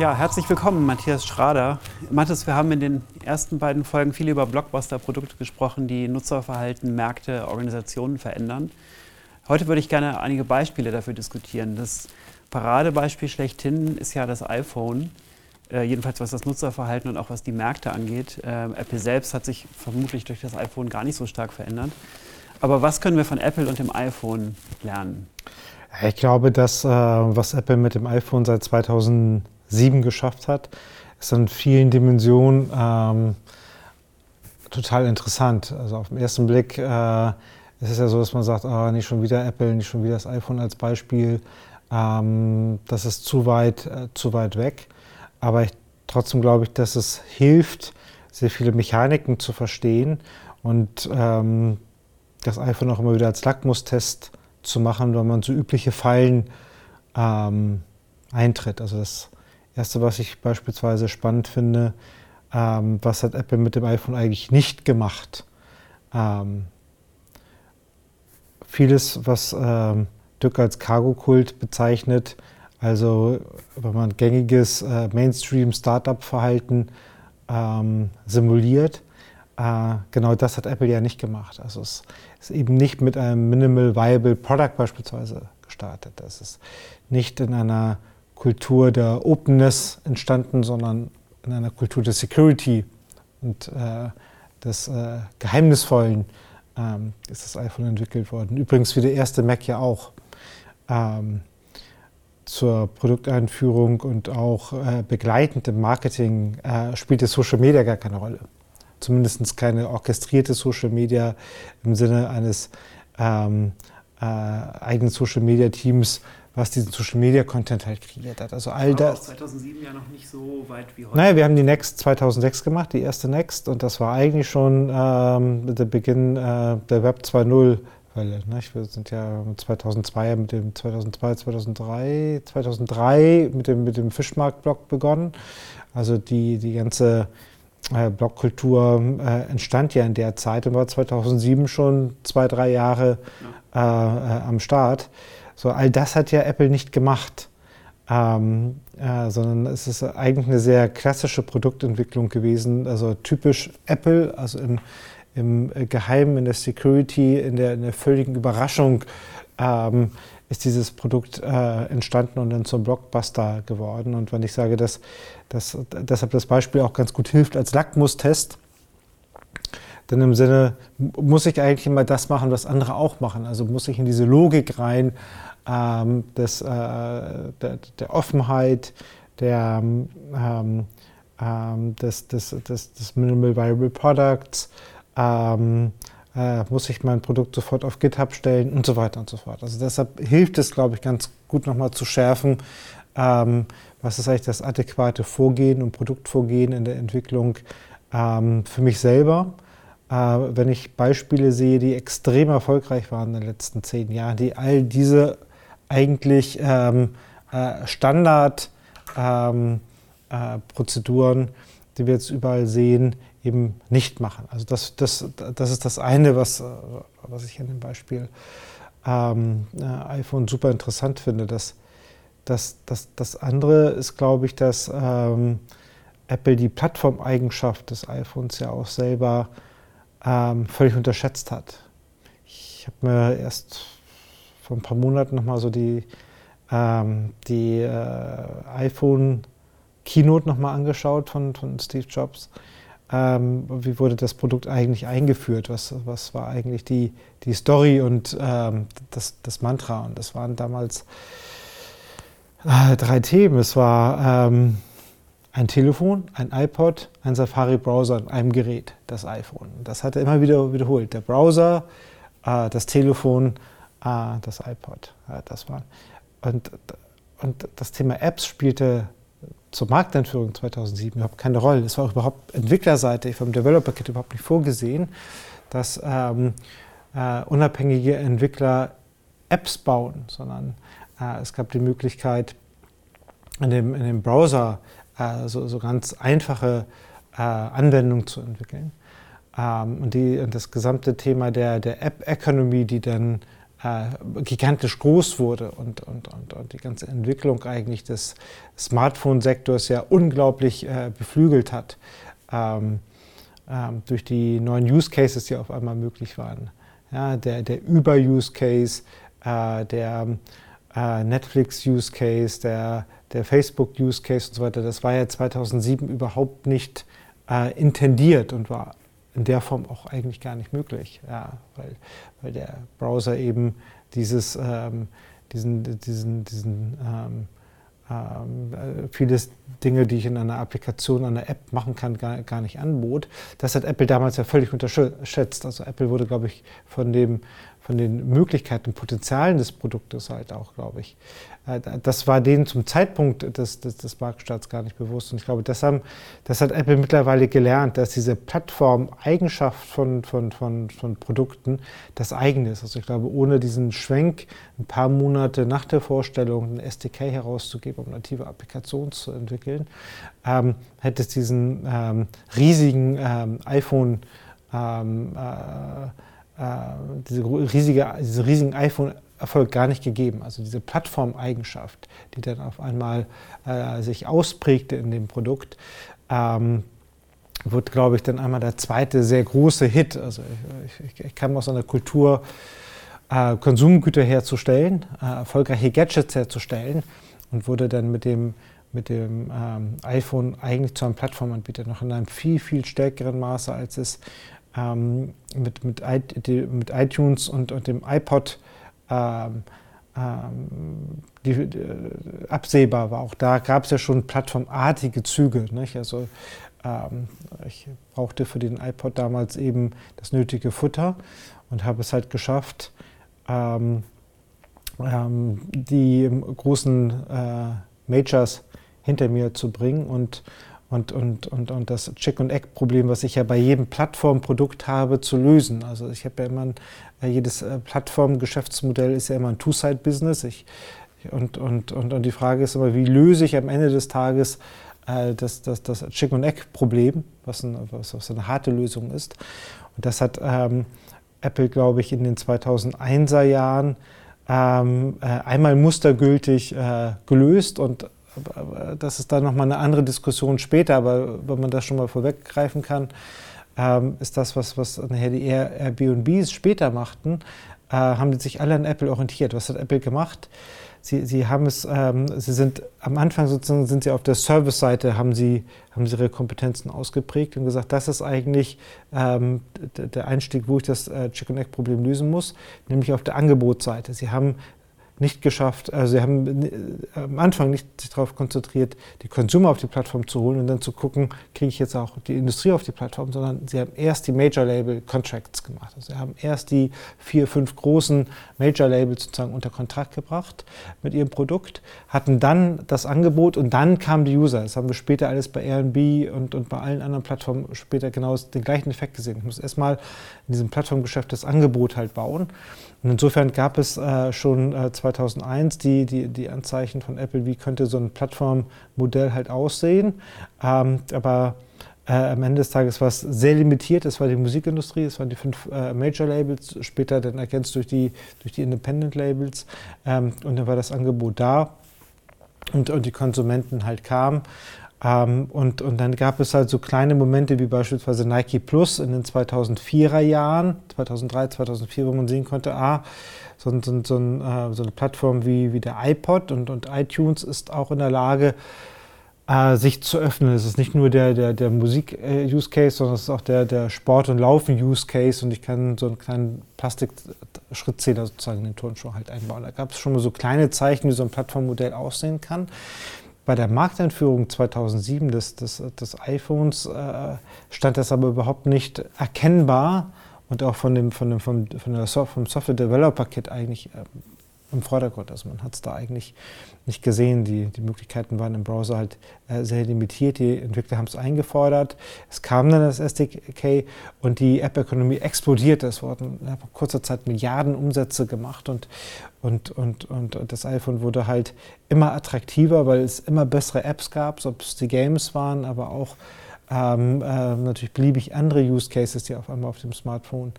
Ja, herzlich willkommen, Matthias Schrader. Matthias, wir haben in den ersten beiden Folgen viel über Blockbuster-Produkte gesprochen, die Nutzerverhalten, Märkte, Organisationen verändern. Heute würde ich gerne einige Beispiele dafür diskutieren. Das Paradebeispiel schlechthin ist ja das iPhone, äh, jedenfalls was das Nutzerverhalten und auch was die Märkte angeht. Äh, Apple selbst hat sich vermutlich durch das iPhone gar nicht so stark verändert. Aber was können wir von Apple und dem iPhone lernen? Ich glaube, dass äh, was Apple mit dem iPhone seit 2000 sieben geschafft hat, ist in vielen Dimensionen ähm, total interessant. Also auf den ersten Blick äh, ist es ja so, dass man sagt, oh, nicht schon wieder Apple, nicht schon wieder das iPhone als Beispiel. Ähm, das ist zu weit, äh, zu weit weg. Aber ich, trotzdem glaube ich, dass es hilft, sehr viele Mechaniken zu verstehen und ähm, das iPhone auch immer wieder als Lackmustest zu machen, wenn man so übliche Fallen ähm, eintritt. Also das Erste, was ich beispielsweise spannend finde, ähm, was hat Apple mit dem iPhone eigentlich nicht gemacht? Ähm, vieles, was ähm, Dirk als Cargo-Kult bezeichnet, also wenn man gängiges äh, Mainstream-Startup-Verhalten ähm, simuliert, äh, genau das hat Apple ja nicht gemacht. Also es ist eben nicht mit einem Minimal Viable Product beispielsweise gestartet. Es ist nicht in einer Kultur der Openness entstanden, sondern in einer Kultur der Security und äh, des äh, Geheimnisvollen ähm, ist das iPhone entwickelt worden. Übrigens wie der erste Mac ja auch. Ähm, zur Produkteinführung und auch äh, begleitend im Marketing äh, spielte Social Media gar keine Rolle. Zumindest keine orchestrierte Social Media im Sinne eines ähm, äh, eigenen Social Media Teams, was diesen Social Media Content halt kreiert hat. Also all das. 2007 ja noch nicht so weit wie heute. Naja, wir haben die Next 2006 gemacht, die erste Next, und das war eigentlich schon ähm, der Beginn äh, der Web 2.0. Welle. Ne? Wir sind ja 2002 mit dem 2002, 2003, 2003 mit dem, mit dem Fischmarkt-Blog begonnen. Also die, die ganze äh, Blogkultur äh, entstand ja in der Zeit und war 2007 schon zwei, drei Jahre ja. äh, äh am Start. So, all das hat ja Apple nicht gemacht, ähm, äh, sondern es ist eigentlich eine sehr klassische Produktentwicklung gewesen, also typisch Apple, also im, im Geheimen, in der Security, in der, in der völligen Überraschung ähm, ist dieses Produkt äh, entstanden und dann zum Blockbuster geworden. Und wenn ich sage, dass, dass deshalb das Beispiel auch ganz gut hilft als Lackmustest, denn im Sinne, muss ich eigentlich immer das machen, was andere auch machen. Also muss ich in diese Logik rein, ähm, des, äh, der, der, Offenheit, der, ähm, ähm, des, des, des, des, Minimal Viable Products, ähm, äh, muss ich mein Produkt sofort auf GitHub stellen und so weiter und so fort. Also deshalb hilft es, glaube ich, ganz gut nochmal zu schärfen, ähm, was ist eigentlich das adäquate Vorgehen und Produktvorgehen in der Entwicklung ähm, für mich selber. Äh, wenn ich Beispiele sehe, die extrem erfolgreich waren in den letzten zehn Jahren, die all diese eigentlich ähm, äh, Standardprozeduren, ähm, äh, die wir jetzt überall sehen, eben nicht machen. Also das, das, das ist das eine, was, äh, was ich an dem Beispiel ähm, äh, iPhone super interessant finde. Das, das, das, das andere ist, glaube ich, dass ähm, Apple die Plattformeigenschaft des iPhones ja auch selber ähm, völlig unterschätzt hat. Ich habe mir erst vor ein paar Monaten nochmal so die, ähm, die äh, iPhone Keynote nochmal angeschaut von, von Steve Jobs. Ähm, wie wurde das Produkt eigentlich eingeführt? Was, was war eigentlich die, die Story und ähm, das, das Mantra? Und das waren damals äh, drei Themen. Es war ähm, ein Telefon, ein iPod, ein Safari-Browser und einem Gerät, das iPhone. Das hat er immer wieder wiederholt. Der Browser, äh, das Telefon Ah, das iPod. Ja, das war. Und, und das Thema Apps spielte zur Markteinführung 2007 überhaupt keine Rolle. Es war auch überhaupt entwicklerseitig vom Developer Kit überhaupt nicht vorgesehen, dass ähm, äh, unabhängige Entwickler Apps bauen, sondern äh, es gab die Möglichkeit, in dem, in dem Browser äh, so, so, ganz einfache äh, Anwendungen zu entwickeln. Ähm, und, die, und das gesamte Thema der, der App-Economy, die dann gigantisch groß wurde und, und, und, und, die ganze Entwicklung eigentlich des Smartphone-Sektors ja unglaublich äh, beflügelt hat ähm, ähm, durch die neuen Use Cases, die auf einmal möglich waren. Ja, der der Über-Use-Case, äh, der äh, Netflix-Use-Case, der, der Facebook-Use-Case und so weiter, das war ja 2007 überhaupt nicht äh, intendiert und war in der Form auch eigentlich gar nicht möglich, ja, weil, weil der Browser eben dieses, ähm, diesen, diesen, diesen ähm, ähm, äh, vieles Dinge, die ich in einer Applikation, einer App machen kann, gar, gar nicht anbot. Das hat Apple damals ja völlig unterschätzt. Also Apple wurde, glaube ich, von dem von den Möglichkeiten, Potenzialen des Produktes halt auch, glaube ich. Äh, das war denen zum Zeitpunkt des, des, des Marktstarts gar nicht bewusst. Und ich glaube, das, haben, das hat Apple mittlerweile gelernt, dass diese Plattform-Eigenschaft von, von, von, von Produkten das eigene ist. Also ich glaube, ohne diesen Schwenk ein paar Monate nach der Vorstellung ein SDK herauszugeben, um native Applikationen zu entwickeln, ähm, hätte es diesen ähm, riesigen ähm, iPhone ähm, äh, äh, diese riesige, diese riesigen iPhone-Erfolg gar nicht gegeben. Also diese Plattformeigenschaft, die dann auf einmal äh, sich ausprägte in dem Produkt, ähm, wird, glaube ich, dann einmal der zweite sehr große Hit. Also ich, ich, ich kam aus einer Kultur, äh, Konsumgüter herzustellen, äh, erfolgreiche Gadgets herzustellen und wurde dann mit dem, mit dem ähm, iPhone eigentlich zu einem Plattformanbieter noch in einem viel, viel stärkeren Maße, als es ähm, mit, mit, mit, iTunes und, und, dem iPod ähm, ähm, die, die, absehbar war. Auch da gab es ja schon plattformartige Züge. Nicht? Also ähm, ich brauchte für den iPod damals eben das nötige Futter und habe es halt geschafft, ähm, ähm, die großen äh, Majors hinter mir zu bringen und und, und, und, und das Chick- und Egg-Problem, was ich ja bei jedem Plattformprodukt habe, zu lösen. Also ich habe ja immer, ein, äh, jedes äh, Plattformgeschäftsmodell ist ja immer ein Two-Side-Business. Und, und, und, und die Frage ist immer, wie löse ich am Ende des Tages äh, das, das, das Chick- und Egg-Problem, was, ein, was, was eine harte Lösung ist. Und das hat ähm, Apple, glaube ich, in den 2001er Jahren ähm, äh, einmal mustergültig äh, gelöst und das ist dann nochmal eine andere Diskussion später, aber wenn man das schon mal vorweggreifen kann, ähm, ist das, was, was nachher die Airbnbs später machten, äh, haben die sich alle an Apple orientiert. Was hat Apple gemacht? Sie, sie haben es, ähm, sie sind am Anfang sozusagen sind sie auf der Service-Seite, haben sie, haben sie ihre Kompetenzen ausgeprägt und gesagt, das ist eigentlich ähm, der Einstieg, wo ich das äh, Chicken Egg Problem lösen muss, nämlich auf der Angebotsseite. Sie haben nicht geschafft, also sie haben äh, am Anfang nicht sich darauf konzentriert, die Consumer auf die Plattform zu holen und dann zu gucken, kriege ich jetzt auch die Industrie auf die Plattform, sondern sie haben erst die Major Label Contracts gemacht. Also sie haben erst die vier, fünf großen Major Labels sozusagen unter Kontrakt gebracht mit ihrem Produkt, hatten dann das Angebot und dann kamen die User. Das haben wir später alles bei Airbnb und, und bei allen anderen Plattformen später genau den gleichen Effekt gesehen. Ich muss erstmal in diesem Plattformgeschäft das Angebot halt bauen. Und insofern gab es äh, schon äh, 2001 die, die, die Anzeichen von Apple, wie könnte so ein Plattformmodell halt aussehen. Ähm, aber äh, am Ende des Tages war es sehr limitiert. Es war die Musikindustrie, es waren die fünf äh, Major-Labels, später dann ergänzt durch die, durch die Independent-Labels. Ähm, und dann war das Angebot da und, und die Konsumenten halt kamen. Ähm, und, und dann gab es halt so kleine Momente wie beispielsweise Nike Plus in den 2004er Jahren, 2003, 2004, wo man sehen konnte, ah, so, so, so, äh, so eine Plattform wie, wie der iPod und, und iTunes ist auch in der Lage, äh, sich zu öffnen. Es ist nicht nur der, der, der Musik-Use-Case, sondern es ist auch der, der Sport- und Laufen-Use-Case und ich kann so einen kleinen Plastik-Schrittzähler sozusagen in den Turnschuh halt einbauen. Da gab es schon mal so kleine Zeichen, wie so ein Plattformmodell aussehen kann bei der Markteinführung 2007 des, des, des iPhones äh, stand das aber überhaupt nicht erkennbar und auch von dem, von dem, vom, von der so vom Software Developer Kit eigentlich äh, im Vordergrund. Also man hat es da eigentlich nicht gesehen. Die, die Möglichkeiten waren im Browser halt äh, sehr limitiert. Die Entwickler haben es eingefordert. Es kam dann das SDK und die App-Ökonomie explodierte. Es wurden in kurzer Zeit Milliarden Umsätze gemacht und, und, und, und das iPhone wurde halt immer attraktiver, weil es immer bessere Apps gab, ob es die Games waren, aber auch ähm, äh, natürlich beliebig andere Use Cases, die auf einmal auf dem Smartphone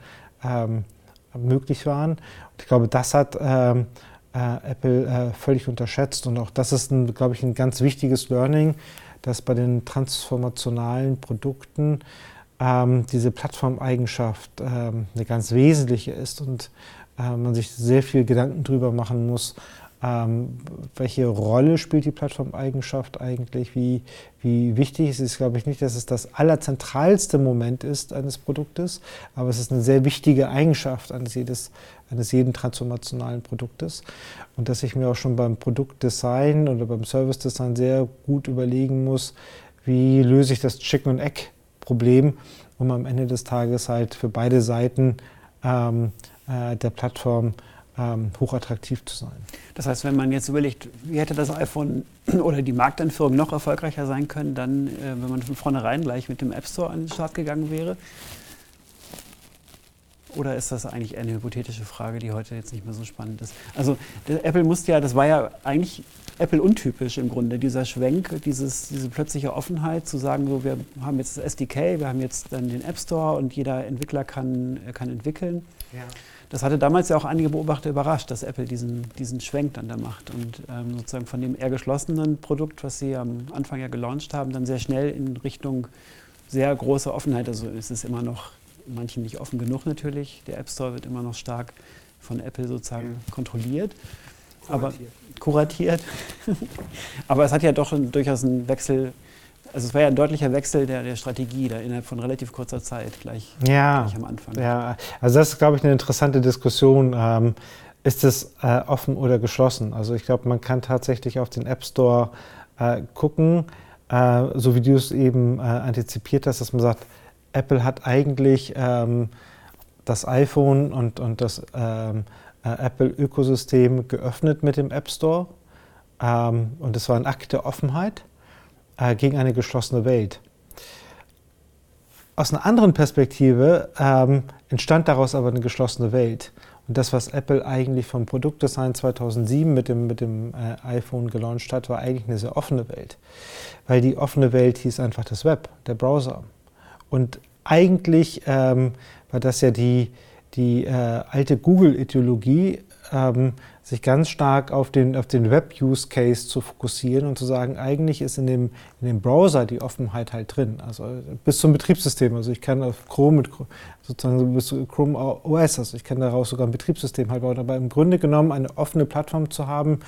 ähm, möglich waren. Und ich glaube, das hat ähm, äh, Apple äh, völlig unterschätzt. Und auch das ist, ein, glaube ich, ein ganz wichtiges Learning, dass bei den transformationalen Produkten ähm, diese Plattformeigenschaft ähm, eine ganz wesentliche ist und äh, man sich sehr viel Gedanken darüber machen muss, ähm, welche Rolle spielt die Plattformeigenschaft eigentlich? Wie, wie wichtig ist es? glaube ich nicht, dass es das allerzentralste Moment ist eines Produktes, aber es ist eine sehr wichtige Eigenschaft eines, jedes, eines jeden transformationalen Produktes. Und dass ich mir auch schon beim Produktdesign oder beim Service-Design sehr gut überlegen muss, wie löse ich das Chicken- und Egg-Problem, um am Ende des Tages halt für beide Seiten ähm, äh, der Plattform ähm, hochattraktiv zu sein. Das heißt, wenn man jetzt überlegt, wie hätte das iPhone oder die Markteinführung noch erfolgreicher sein können, dann, äh, wenn man von vornherein gleich mit dem App Store an den Start gegangen wäre? Oder ist das eigentlich eher eine hypothetische Frage, die heute jetzt nicht mehr so spannend ist? Also Apple musste ja, das war ja eigentlich Apple untypisch im Grunde, dieser Schwenk, dieses, diese plötzliche Offenheit zu sagen, so, wir haben jetzt das SDK, wir haben jetzt dann den App Store und jeder Entwickler kann, kann entwickeln. Ja. Das hatte damals ja auch einige Beobachter überrascht, dass Apple diesen, diesen Schwenk dann da macht und ähm, sozusagen von dem eher geschlossenen Produkt, was sie am Anfang ja gelauncht haben, dann sehr schnell in Richtung sehr große Offenheit, also es ist immer noch manchen nicht offen genug natürlich, der App Store wird immer noch stark von Apple sozusagen kontrolliert. Kuratiert. Aber kuratiert. aber es hat ja doch durchaus einen Wechsel also es war ja ein deutlicher Wechsel der, der Strategie da innerhalb von relativ kurzer Zeit, gleich, ja, gleich am Anfang. Ja, also das ist, glaube ich, eine interessante Diskussion. Ähm, ist es äh, offen oder geschlossen? Also ich glaube, man kann tatsächlich auf den App Store äh, gucken, äh, so wie du es eben äh, antizipiert hast, dass man sagt, Apple hat eigentlich ähm, das iPhone und, und das ähm, äh, Apple-Ökosystem geöffnet mit dem App Store. Ähm, und es war ein Akt der Offenheit äh, gegen eine geschlossene Welt. Aus einer anderen Perspektive ähm, entstand daraus aber eine geschlossene Welt. Und das, was Apple eigentlich vom Produktdesign 2007 mit dem, mit dem äh, iPhone gelauncht hat, war eigentlich eine sehr offene Welt. Weil die offene Welt hieß einfach das Web, der Browser. Und eigentlich ähm, war das ja die, die äh, alte Google-Ideologie, ähm, sich ganz stark auf den, auf den Web-Use-Case zu fokussieren und zu sagen, eigentlich ist in dem, in dem Browser die Offenheit halt drin. Also bis zum Betriebssystem. Also ich kann auf Chrome mit sozusagen bis zu Chrome OS, also ich kann daraus sogar ein Betriebssystem halt bauen. Aber im Grunde genommen eine offene Plattform zu haben,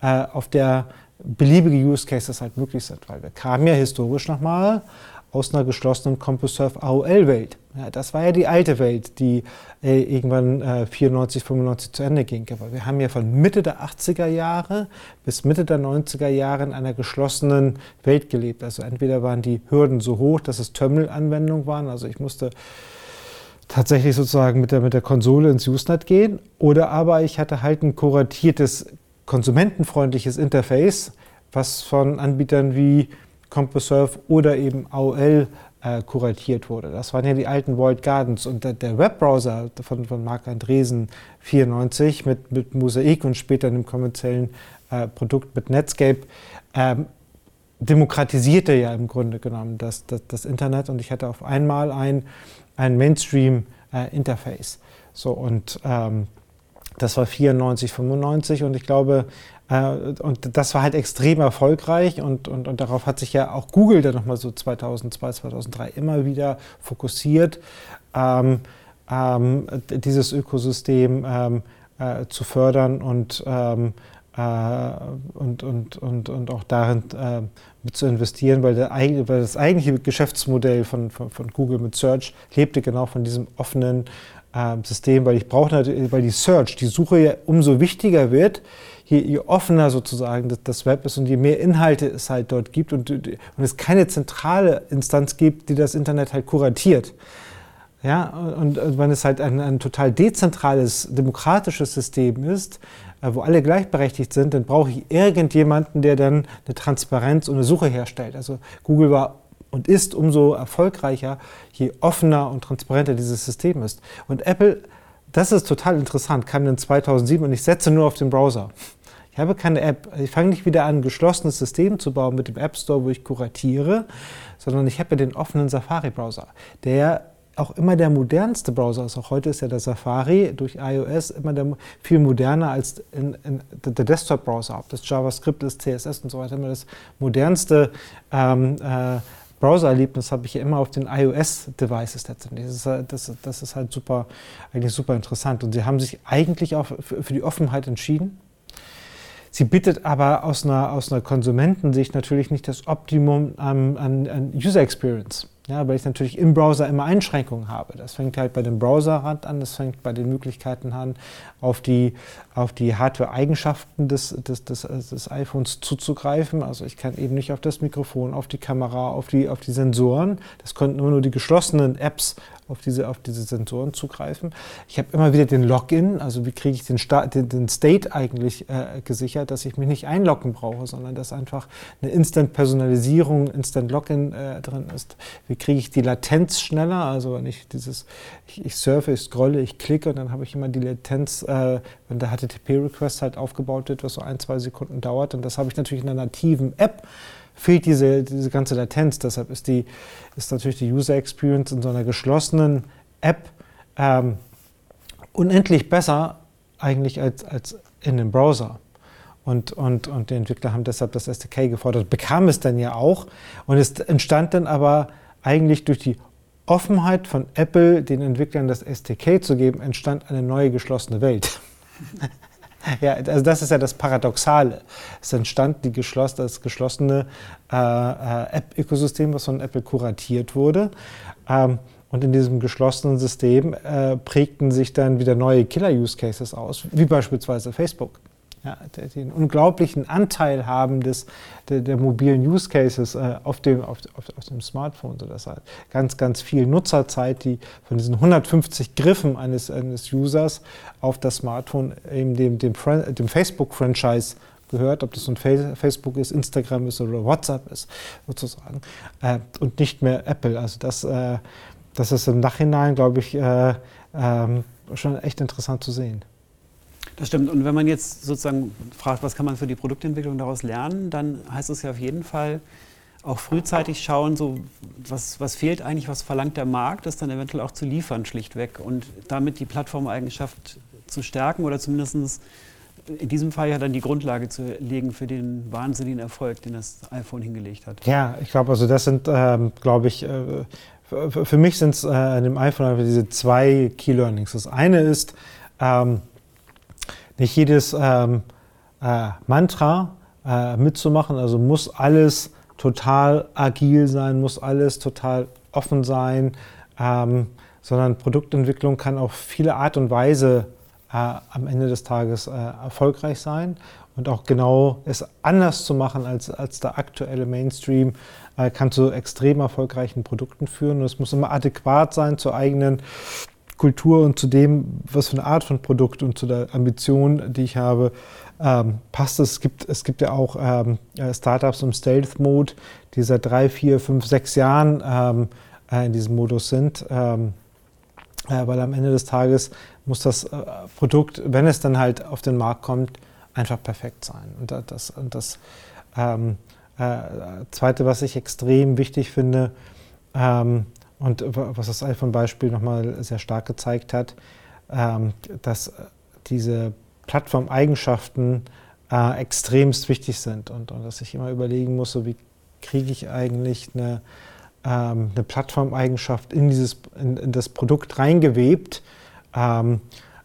äh, auf der beliebige Use Cases halt möglich sind. Weil wir kamen ja historisch nochmal aus einer geschlossenen CompuServe AOL-Welt. Ja, das war ja die alte Welt, die äh, irgendwann äh, 94, 95 zu Ende ging. Aber wir haben ja von Mitte der 80er Jahre bis Mitte der 90er Jahre in einer geschlossenen Welt gelebt. Also entweder waren die Hürden so hoch, dass es Terminal-Anwendungen waren. Also ich musste tatsächlich sozusagen mit der, mit der Konsole ins Usenet gehen. Oder aber ich hatte halt ein kuratiertes, konsumentenfreundliches Interface, was von Anbietern wie CompuServe oder eben AOL äh, kuratiert wurde. Das waren ja die alten Walled Gardens und der, der Webbrowser von, von Marc Andresen 94 mit, mit Mosaik und später einem kommerziellen äh, Produkt mit Netscape ähm, demokratisierte ja im Grunde genommen das, das, das, Internet und ich hatte auf einmal ein, ein Mainstream-Interface. Äh, so und ähm, das war 94, 95 und ich glaube, und das war halt extrem erfolgreich und, und, und darauf hat sich ja auch Google dann nochmal so 2002, 2003 immer wieder fokussiert, ähm, ähm, dieses Ökosystem ähm, äh, zu fördern und, ähm, äh, und, und, und, und auch darin äh, mit zu investieren, weil, der, weil das eigentliche Geschäftsmodell von, von, von Google mit Search lebte genau von diesem offenen ähm, System, weil ich brauche natürlich, weil die Search, die Suche ja umso wichtiger wird, je, je offener sozusagen das, das, Web ist und je mehr Inhalte es halt dort gibt und, und es keine zentrale Instanz gibt, die das Internet halt kuratiert. Ja, und, und wenn es halt ein, ein total dezentrales, demokratisches System ist, äh, wo alle gleichberechtigt sind, dann brauche ich irgendjemanden, der dann eine Transparenz und eine Suche herstellt. Also Google war und ist umso erfolgreicher, je offener und transparenter dieses System ist. Und Apple, das ist total interessant, kam dann 2007 und ich setze nur auf den Browser. Ich habe keine App. Ich fange nicht wieder an, ein geschlossenes System zu bauen mit dem App Store, wo ich kuratiere, sondern ich habe den offenen Safari-Browser, der auch immer der modernste Browser ist. Auch heute ist ja der Safari durch iOS immer der, viel moderner als in, in der Desktop-Browser. Ob das JavaScript ist, CSS und so weiter, immer das modernste ähm, äh, Browser-Erlebnis habe ich ja immer auf den iOS-Devices letztendlich. Das ist, halt, das, das ist, halt super, eigentlich super interessant. Und sie haben sich eigentlich auch für die Offenheit entschieden. Sie bietet aber aus einer, aus einer Konsumentensicht natürlich nicht das Optimum an, an, an User Experience. Ja, weil ich natürlich im Browser immer Einschränkungen habe. Das fängt halt bei dem Browserrand an, das fängt bei den Möglichkeiten an, auf die, auf die Hardware-Eigenschaften des, des, des, des iPhones zuzugreifen. Also ich kann eben nicht auf das Mikrofon, auf die Kamera, auf die, auf die Sensoren. Das konnten nur, nur die geschlossenen Apps auf diese, auf diese Sensoren zugreifen. Ich habe immer wieder den Login, also wie kriege ich den, den, den, State eigentlich äh, gesichert, dass ich mich nicht einloggen brauche, sondern dass einfach eine Instant-Personalisierung, Instant-Login äh, drin ist. Wie kriege ich die Latenz schneller, also wenn ich dieses, ich, ich surfe, ich scrolle, ich klicke und dann habe ich immer die Latenz, äh, wenn der HTTP-Request halt aufgebaut wird, was so ein, zwei Sekunden dauert und das habe ich natürlich in einer nativen App fehlt diese, diese ganze Latenz. Deshalb ist, die, ist natürlich die User Experience in so einer geschlossenen App ähm, unendlich besser eigentlich als, als in dem Browser. Und, und, und die Entwickler haben deshalb das SDK gefordert, bekam es dann ja auch. Und es entstand dann aber eigentlich durch die Offenheit von Apple, den Entwicklern das SDK zu geben, entstand eine neue geschlossene Welt. Ja, also das ist ja das Paradoxale. Es entstand die geschloss, das geschlossene äh, äh, App-Ökosystem, was von Apple kuratiert wurde. Ähm, und in diesem geschlossenen System äh, prägten sich dann wieder neue Killer-Use-Cases aus, wie beispielsweise Facebook ja, den unglaublichen Anteil haben des, der, der mobilen Use Cases äh, auf, dem, auf, auf, auf, dem Smartphone, sodass halt ganz, ganz viel Nutzerzeit, die von diesen 150 Griffen eines, eines Users auf das Smartphone eben dem, dem, dem Facebook-Franchise gehört, ob das nun Facebook ist, Instagram ist oder WhatsApp ist, sozusagen, äh, und nicht mehr Apple. Also das, äh, das ist im Nachhinein, glaube ich, äh, ähm, schon echt interessant zu sehen. Das stimmt. Und wenn man jetzt sozusagen fragt, was kann man für die Produktentwicklung daraus lernen, dann heißt es ja auf jeden Fall auch frühzeitig schauen, so was, was fehlt eigentlich, was verlangt der Markt, das dann eventuell auch zu liefern, schlichtweg. Und damit die Plattformeigenschaft zu stärken oder zumindest in diesem Fall ja dann die Grundlage zu legen für den wahnsinnigen Erfolg, den das iPhone hingelegt hat. Ja, ich glaube, also das sind, ähm, glaube ich, äh, für, mich sind es äh, an dem iPhone diese zwei Key Learnings. Das eine ist, ähm, nicht jedes ähm, äh, Mantra äh, mitzumachen. Also muss alles total agil sein, muss alles total offen sein, ähm, sondern Produktentwicklung kann auf viele Art und Weise äh, am Ende des Tages äh, erfolgreich sein und auch genau es anders zu machen als, als der aktuelle Mainstream äh, kann zu extrem erfolgreichen Produkten führen. Und es muss immer adäquat sein zur eigenen Kultur und zu dem, was für eine Art von Produkt und zu der Ambition, die ich habe, ähm, passt es. Gibt, es gibt ja auch ähm, äh, Startups im Stealth-Mode, die seit drei, vier, fünf, sechs Jahren ähm, äh, in diesem Modus sind. Ähm, äh, weil am Ende des Tages muss das äh, Produkt, wenn es dann halt auf den Markt kommt, einfach perfekt sein. Und das, und das ähm, äh, Zweite, was ich extrem wichtig finde, ähm, und was das iPhone-Beispiel nochmal sehr stark gezeigt hat, ähm, dass diese Plattformeigenschaften äh, extremst wichtig sind und, dass ich immer überlegen muss, wie kriege ich eigentlich eine, ähm, eine Plattformeigenschaft in, dieses, in, in, das Produkt reingewebt. Ähm,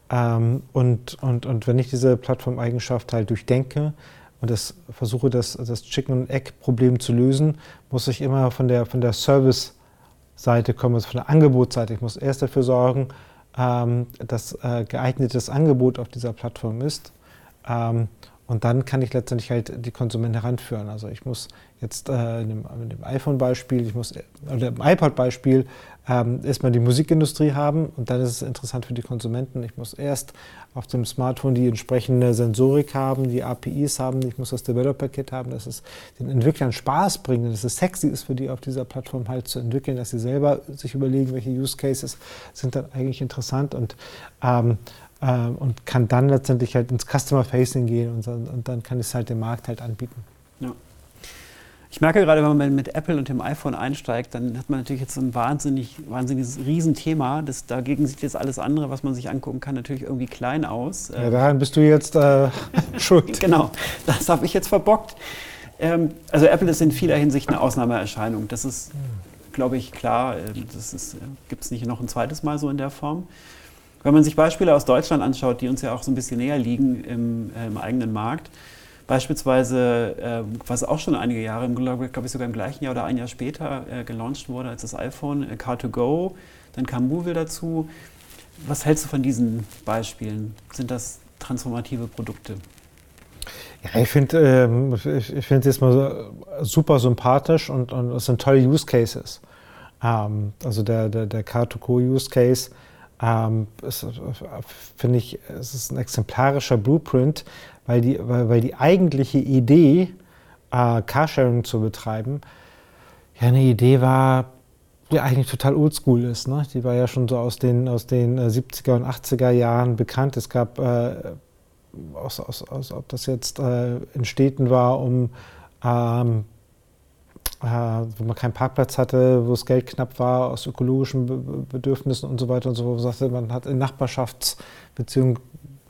ähm, und, und, und wenn ich diese Plattformeigenschaft halt durchdenke und das, versuche, das, das Chicken-and-Egg-Problem zu lösen, muss ich immer von der, von der Service- Seite kommen, also von der Angebotsseite. Ich muss erst dafür sorgen, ähm, dass äh, geeignetes Angebot auf dieser Plattform ist. Ähm, und dann kann ich letztendlich halt die Konsumenten heranführen. Also ich muss jetzt äh, dem, iPhone-Beispiel, ich muss oder im iPod-Beispiel ähm, erstmal die Musikindustrie haben und dann ist es interessant für die Konsumenten. Ich muss erst auf dem Smartphone die entsprechende Sensorik haben, die APIs haben, ich muss das Developer-Kit haben, dass es den Entwicklern Spaß bringt, dass es sexy ist für die auf dieser Plattform halt zu entwickeln, dass sie selber sich überlegen, welche Use Cases sind dann eigentlich interessant und ähm, äh, und kann dann letztendlich halt ins Customer Facing gehen und, und dann kann es halt dem Markt halt anbieten. Ja. Ich merke gerade, wenn man mit Apple und dem iPhone einsteigt, dann hat man natürlich jetzt ein wahnsinnig, wahnsinniges Riesenthema. Das, dagegen sieht jetzt alles andere, was man sich angucken kann, natürlich irgendwie klein aus. Ja, daran bist du jetzt äh, schuld. genau, das habe ich jetzt verbockt. Ähm, also Apple ist in vieler Hinsicht eine Ausnahmeerscheinung. Das ist, glaube ich, klar. Ähm, das äh, gibt es nicht noch ein zweites Mal so in der Form. Wenn man sich Beispiele aus Deutschland anschaut, die uns ja auch so ein bisschen näher liegen im, äh, im eigenen Markt, Beispielsweise, äh, was auch schon einige Jahre, glaube ich sogar im gleichen Jahr oder ein Jahr später äh, gelauncht wurde als das iPhone, äh, Car2Go, dann kam Movil dazu. Was hältst du von diesen Beispielen? Sind das transformative Produkte? Ja, ich finde ähm, ich, ich es mal super sympathisch und, und es sind tolle Use Cases. Ähm, also der, der, der Car2Go Use Case ähm, finde ich, es ist ein exemplarischer Blueprint, weil die, weil, weil die eigentliche Idee, äh, Carsharing zu betreiben, ja eine Idee war, die eigentlich total oldschool ist. Ne? Die war ja schon so aus den, aus den 70er äh, und 80er Jahren bekannt. Es gab, äh, aus, aus, aus, ob das jetzt äh, in Städten war, um ähm, äh, wo man keinen Parkplatz hatte, wo das Geld knapp war, aus ökologischen Bedürfnissen und so weiter und so fort. Man hat in Nachbarschaftsbeziehungen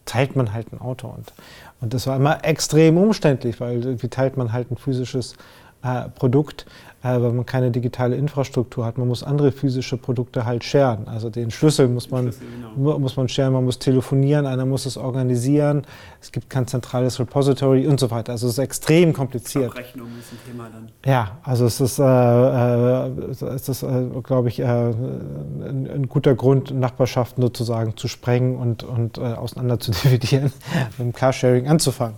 teilt man halt ein Auto. Und, und das war immer extrem umständlich, weil wie teilt man halt ein physisches äh, Produkt, weil man keine digitale Infrastruktur hat. Man muss andere physische Produkte halt scheren. Also den Schlüssel muss man, Schlüssel, genau. muss man scheren, man muss telefonieren, einer muss es organisieren. Es gibt kein zentrales Repository und so weiter. Also es ist extrem kompliziert. Abrechnung ist ein Thema dann. Ja, also es ist, äh, äh, es ist äh, glaube ich, äh, ein, ein, guter Grund, Nachbarschaften sozusagen zu sprengen und, und äh, auseinander zu dividieren, mit dem Carsharing anzufangen.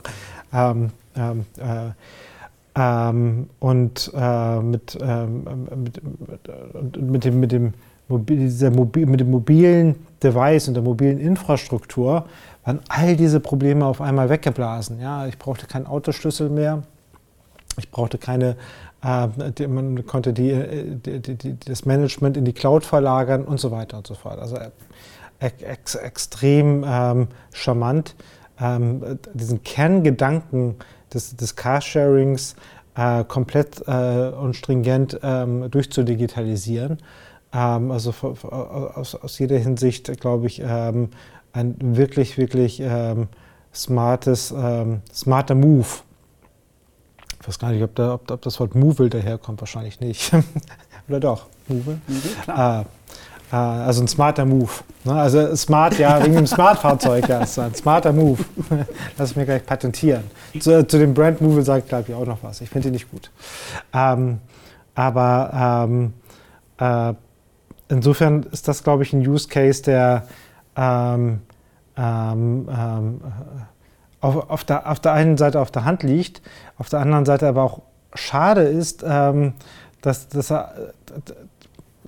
Ähm, ähm, ähm, und äh, mit, ähm, mit, mit, dem, mit, dem Mobil, mit dem mobilen Device und der mobilen Infrastruktur waren all diese Probleme auf einmal weggeblasen. Ja, ich brauchte keinen Autoschlüssel mehr. Ich brauchte keine, äh, die, man konnte die, die, das Management in die Cloud verlagern und so weiter und so fort. Also äh, ex, extrem ähm, charmant, ähm, diesen Kerngedanken des, des Carsharings äh, komplett äh, und stringent ähm, durchzudigitalisieren. Ähm, also aus, aus, jeder Hinsicht, glaube ich, ähm, ein wirklich, wirklich ähm, smartes, ähm, smarter Move. Ich weiß gar nicht, ob, da, ob, ob das Wort Movil daherkommt, wahrscheinlich nicht. Oder doch? Movil? Movil, klar. Äh, äh, also ein smarter Move. Ne? Also smart, ja, wegen dem Smart-Fahrzeug, ja, ist ein smarter Move. Lass ich mir gleich patentieren. Zu, zu dem Brand Move sage ich, glaube ich, auch noch was. Ich finde ihn nicht gut. Ähm, aber ähm, äh, insofern ist das, glaube ich, ein Use Case, der ähm, ähm, ähm auf, auf, der, auf der einen Seite auf der Hand liegt, auf der anderen Seite aber auch schade ist, ähm, dass, dass er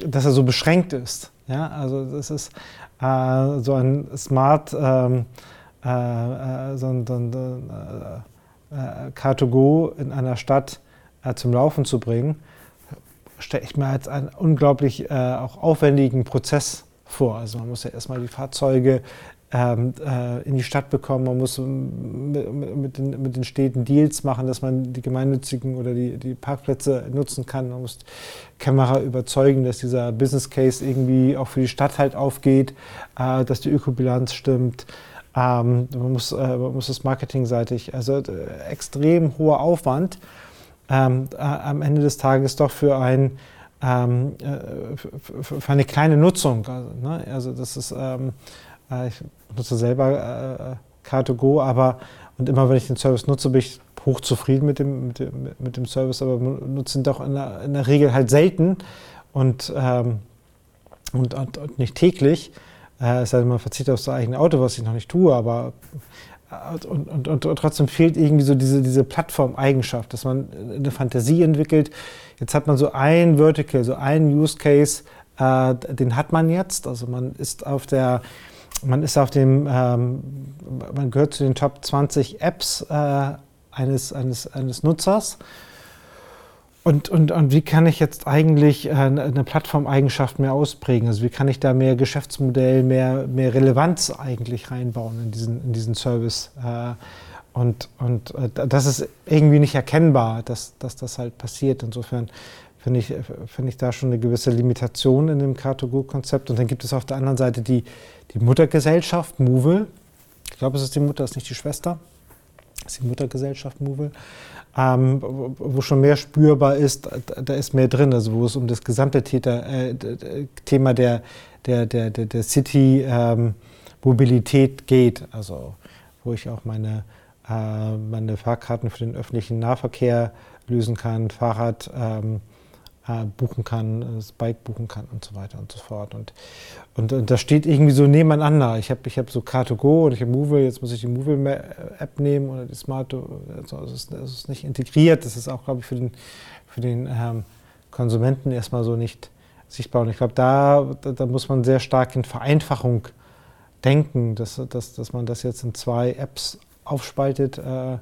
dass er so beschränkt ist. Ja, also das ist äh, so ein Smart, ähm, äh, äh so ein, so ein äh, äh, Car2Go in einer Stadt äh, zum Laufen zu bringen, stelle ich mir als einen unglaublich auch aufwendigen Prozess vor. Also man muss ja erstmal die Fahrzeuge ähm, äh, in die Stadt bekommen. Man muss mit, den, mit, den, Städten Deals machen, dass man die gemeinnützigen oder die, die Parkplätze nutzen kann. Man muss Kämmerer überzeugen, dass dieser Business Case irgendwie auch für die Stadt halt aufgeht, äh, dass die Ökobilanz stimmt. Ähm, man, muss, äh, man muss das marketingseitig, also extrem hoher Aufwand. Ähm, äh, am Ende des Tages doch für ein für, eine kleine Nutzung. Also, ne? also das ist ich nutze selber äh, Car2Go, aber und immer wenn ich den Service nutze, bin ich hochzufrieden mit dem, mit dem, mit dem Service, aber nutze ihn doch in der, in der Regel halt selten und, ähm, und, und, und, nicht täglich. Äh, es sei denn, man verzichtet auf sein eigenes Auto, was ich noch nicht tue, aber äh, und, und, und, und, trotzdem fehlt irgendwie so diese, diese Plattform-Eigenschaft, dass man eine Fantasie entwickelt. Jetzt hat man so ein Vertical, so einen Use Case, äh, den hat man jetzt. Also man ist auf der man ist auf dem, ähm, man gehört zu den Top 20 Apps äh, eines, eines, eines Nutzers. Und, und, und wie kann ich jetzt eigentlich äh, eine Plattformeigenschaft mehr ausprägen? Also wie kann ich da mehr Geschäftsmodell, mehr, mehr Relevanz eigentlich reinbauen in diesen, in diesen Service? Äh, und, und äh, das ist irgendwie nicht erkennbar, dass, dass das halt passiert. Insofern finde ich, find ich da schon eine gewisse Limitation in dem Car2Go-Konzept. Und dann gibt es auf der anderen Seite die, die Muttergesellschaft, Movil. Ich glaube, es ist die Mutter, es ist nicht die Schwester. Es ist die Muttergesellschaft Movil. Ähm, wo schon mehr spürbar ist, da ist mehr drin, also wo es um das gesamte Täter, äh, Thema der, der, der, der, City-Mobilität ähm, geht. Also wo ich auch meine, äh, meine Fahrkarten für den öffentlichen Nahverkehr lösen kann, Fahrrad. Ähm, äh, buchen kann, das Bike buchen kann und so weiter und so fort. Und, und, und das steht irgendwie so nebeneinander. Ich habe ich hab so Car2Go und ich habe Movil, jetzt muss ich die Movil-App nehmen oder die Smart, also es, ist, es ist nicht integriert. Das ist auch, glaube ich, für den, für den ähm, Konsumenten erstmal so nicht sichtbar. Und ich glaube, da, da, da, muss man sehr stark in Vereinfachung denken, dass, dass, dass man das jetzt in zwei Apps aufspaltet. Äh,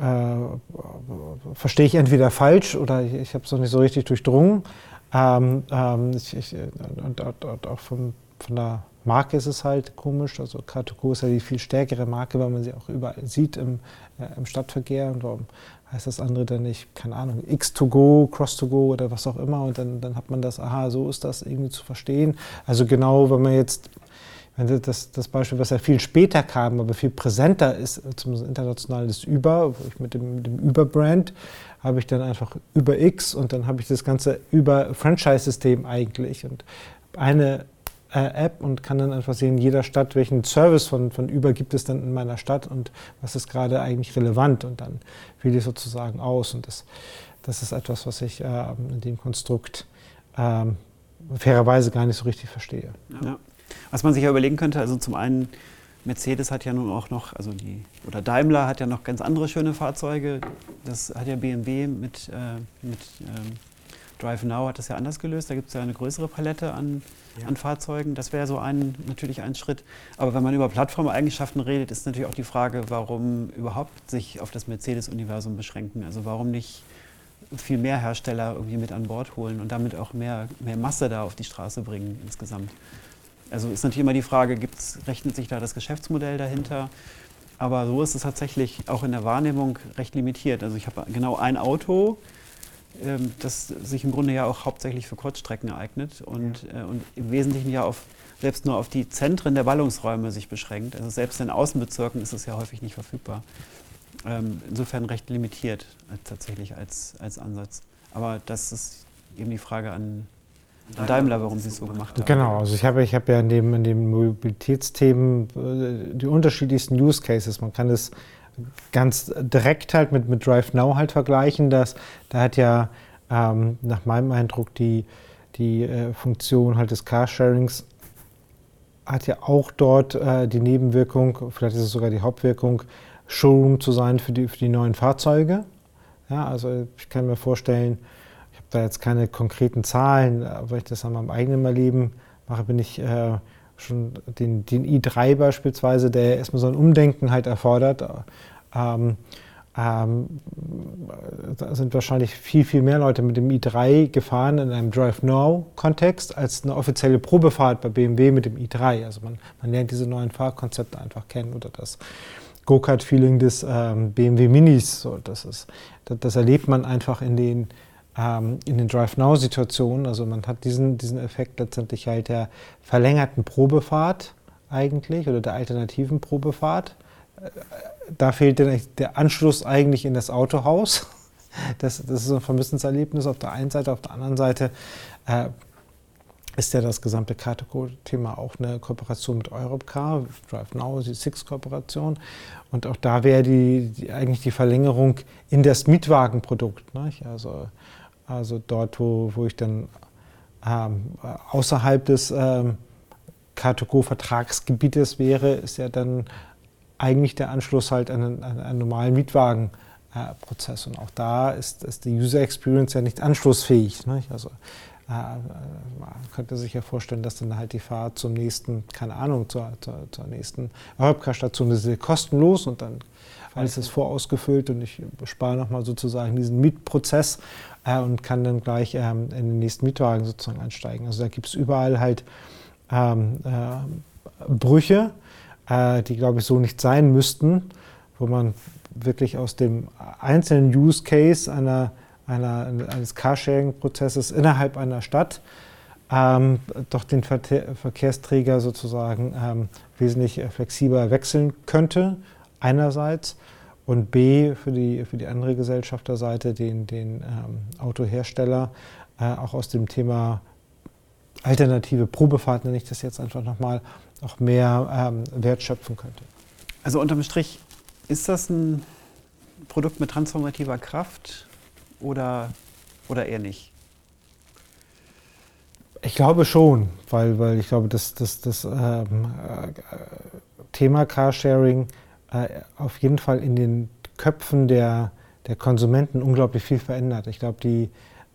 äh, verstehe ich entweder falsch oder ich, ich habe es noch nicht so richtig durchdrungen. Ähm, ähm, ich, ich, und, und, und, auch vom, von der Marke ist es halt komisch. Also Car2Go ist ja die viel stärkere Marke, weil man sie auch überall sieht im, äh, im Stadtverkehr. Und warum heißt das andere dann nicht, keine Ahnung, X2Go, Cross2Go oder was auch immer. Und dann, dann hat man das, aha, so ist das irgendwie zu verstehen. Also genau, wenn man jetzt das, das Beispiel, was ja viel später kam, aber viel präsenter ist, zum internationalen ist Uber, mit dem, mit dem Uber-Brand habe ich dann einfach über X und dann habe ich das ganze über Franchise-System eigentlich und eine äh, App und kann dann einfach sehen, in jeder Stadt, welchen Service von, von Uber gibt es dann in meiner Stadt und was ist gerade eigentlich relevant und dann wähle ich sozusagen aus und das, das ist etwas, was ich äh, in dem Konstrukt äh, fairerweise gar nicht so richtig verstehe. Ja. Was man sich ja überlegen könnte, also zum einen, Mercedes hat ja nun auch noch, also die, oder Daimler hat ja noch ganz andere schöne Fahrzeuge. Das hat ja BMW mit, äh, mit ähm, Drive Now hat das ja anders gelöst. Da gibt es ja eine größere Palette an, ja. an Fahrzeugen. Das wäre so ein, natürlich ein Schritt. Aber wenn man über Plattformeigenschaften redet, ist natürlich auch die Frage, warum überhaupt sich auf das Mercedes-Universum beschränken. Also warum nicht viel mehr Hersteller irgendwie mit an Bord holen und damit auch mehr, mehr Masse da auf die Straße bringen insgesamt. Also ist natürlich immer die Frage, gibt's, rechnet sich da das Geschäftsmodell dahinter? Aber so ist es tatsächlich auch in der Wahrnehmung recht limitiert. Also ich habe genau ein Auto, ähm, das sich im Grunde ja auch hauptsächlich für Kurzstrecken eignet und, äh, und im Wesentlichen ja auf, selbst nur auf die Zentren der Ballungsräume sich beschränkt. Also selbst in Außenbezirken ist es ja häufig nicht verfügbar. Ähm, insofern recht limitiert äh, tatsächlich als, als Ansatz. Aber das ist eben die Frage an, Daimler, warum sie es so gemacht haben. Genau, also ich habe, ich habe ja in, dem, in den Mobilitätsthemen äh, die unterschiedlichsten Use Cases. Man kann es ganz direkt halt mit, mit Drive Now halt vergleichen. Dass, da hat ja ähm, nach meinem Eindruck die, die äh, Funktion halt des Carsharings hat ja auch dort äh, die Nebenwirkung, vielleicht ist es sogar die Hauptwirkung, Showroom zu sein für die, für die neuen Fahrzeuge. Ja, also ich kann mir vorstellen, da jetzt keine konkreten Zahlen, aber ich das an meinem eigenen Erleben mache, bin ich äh, schon den, den, i3 beispielsweise, der erstmal so ein Umdenken halt erfordert. Ähm, ähm, da sind wahrscheinlich viel, viel mehr Leute mit dem i3 gefahren in einem Drive Now-Kontext als eine offizielle Probefahrt bei BMW mit dem i3. Also man, man lernt diese neuen Fahrkonzepte einfach kennen oder das Go-Kart-Feeling des ähm, BMW Minis. So, das, ist, das, das erlebt man einfach in den in den Drive-Now-Situationen. Also man hat diesen, diesen Effekt letztendlich halt der verlängerten Probefahrt eigentlich oder der alternativen Probefahrt. Äh, da fehlt dann der Anschluss eigentlich in das Autohaus. Das, das ist ein Vermissenserlebnis auf der einen Seite. Auf der anderen Seite äh, ist ja das gesamte Kategorie-Thema auch eine Kooperation mit Europcar, Drive Now, die Six-Kooperation. Und auch da wäre die, die, eigentlich die Verlängerung in das Mietwagenprodukt. Nicht? Also also dort, wo, wo ich dann ähm, außerhalb des ähm, Car2Go-Vertragsgebietes wäre, ist ja dann eigentlich der Anschluss halt an einen, an einen normalen Mietwagenprozess. Äh, und auch da ist, ist, die User Experience ja nicht anschlussfähig. Nicht? Also äh, man könnte sich ja vorstellen, dass dann halt die Fahrt zum nächsten, keine Ahnung, zur, zur, zur nächsten Europcar-Station ist kostenlos und dann alles ist vorausgefüllt und ich spare nochmal sozusagen diesen Mietprozess äh, und kann dann gleich ähm, in den nächsten Mietwagen sozusagen einsteigen. Also da gibt es überall halt ähm, äh, Brüche, äh, die glaube ich so nicht sein müssten, wo man wirklich aus dem einzelnen Use Case einer, einer, eines Carsharing-Prozesses innerhalb einer Stadt ähm, doch den Verkehrsträger sozusagen ähm, wesentlich flexibler wechseln könnte, einerseits, und B, für die, für die andere Gesellschafterseite, den, den ähm, Autohersteller, äh, auch aus dem Thema alternative Probefahrt, nenne ich das jetzt einfach nochmal, auch mehr ähm, Wert schöpfen könnte. Also unterm Strich, ist das ein Produkt mit transformativer Kraft oder, oder eher nicht? Ich glaube schon, weil, weil ich glaube, dass das, das ähm, äh, Thema Carsharing äh, auf jeden Fall in den Köpfen der, der Konsumenten unglaublich viel verändert. Ich glaube, die,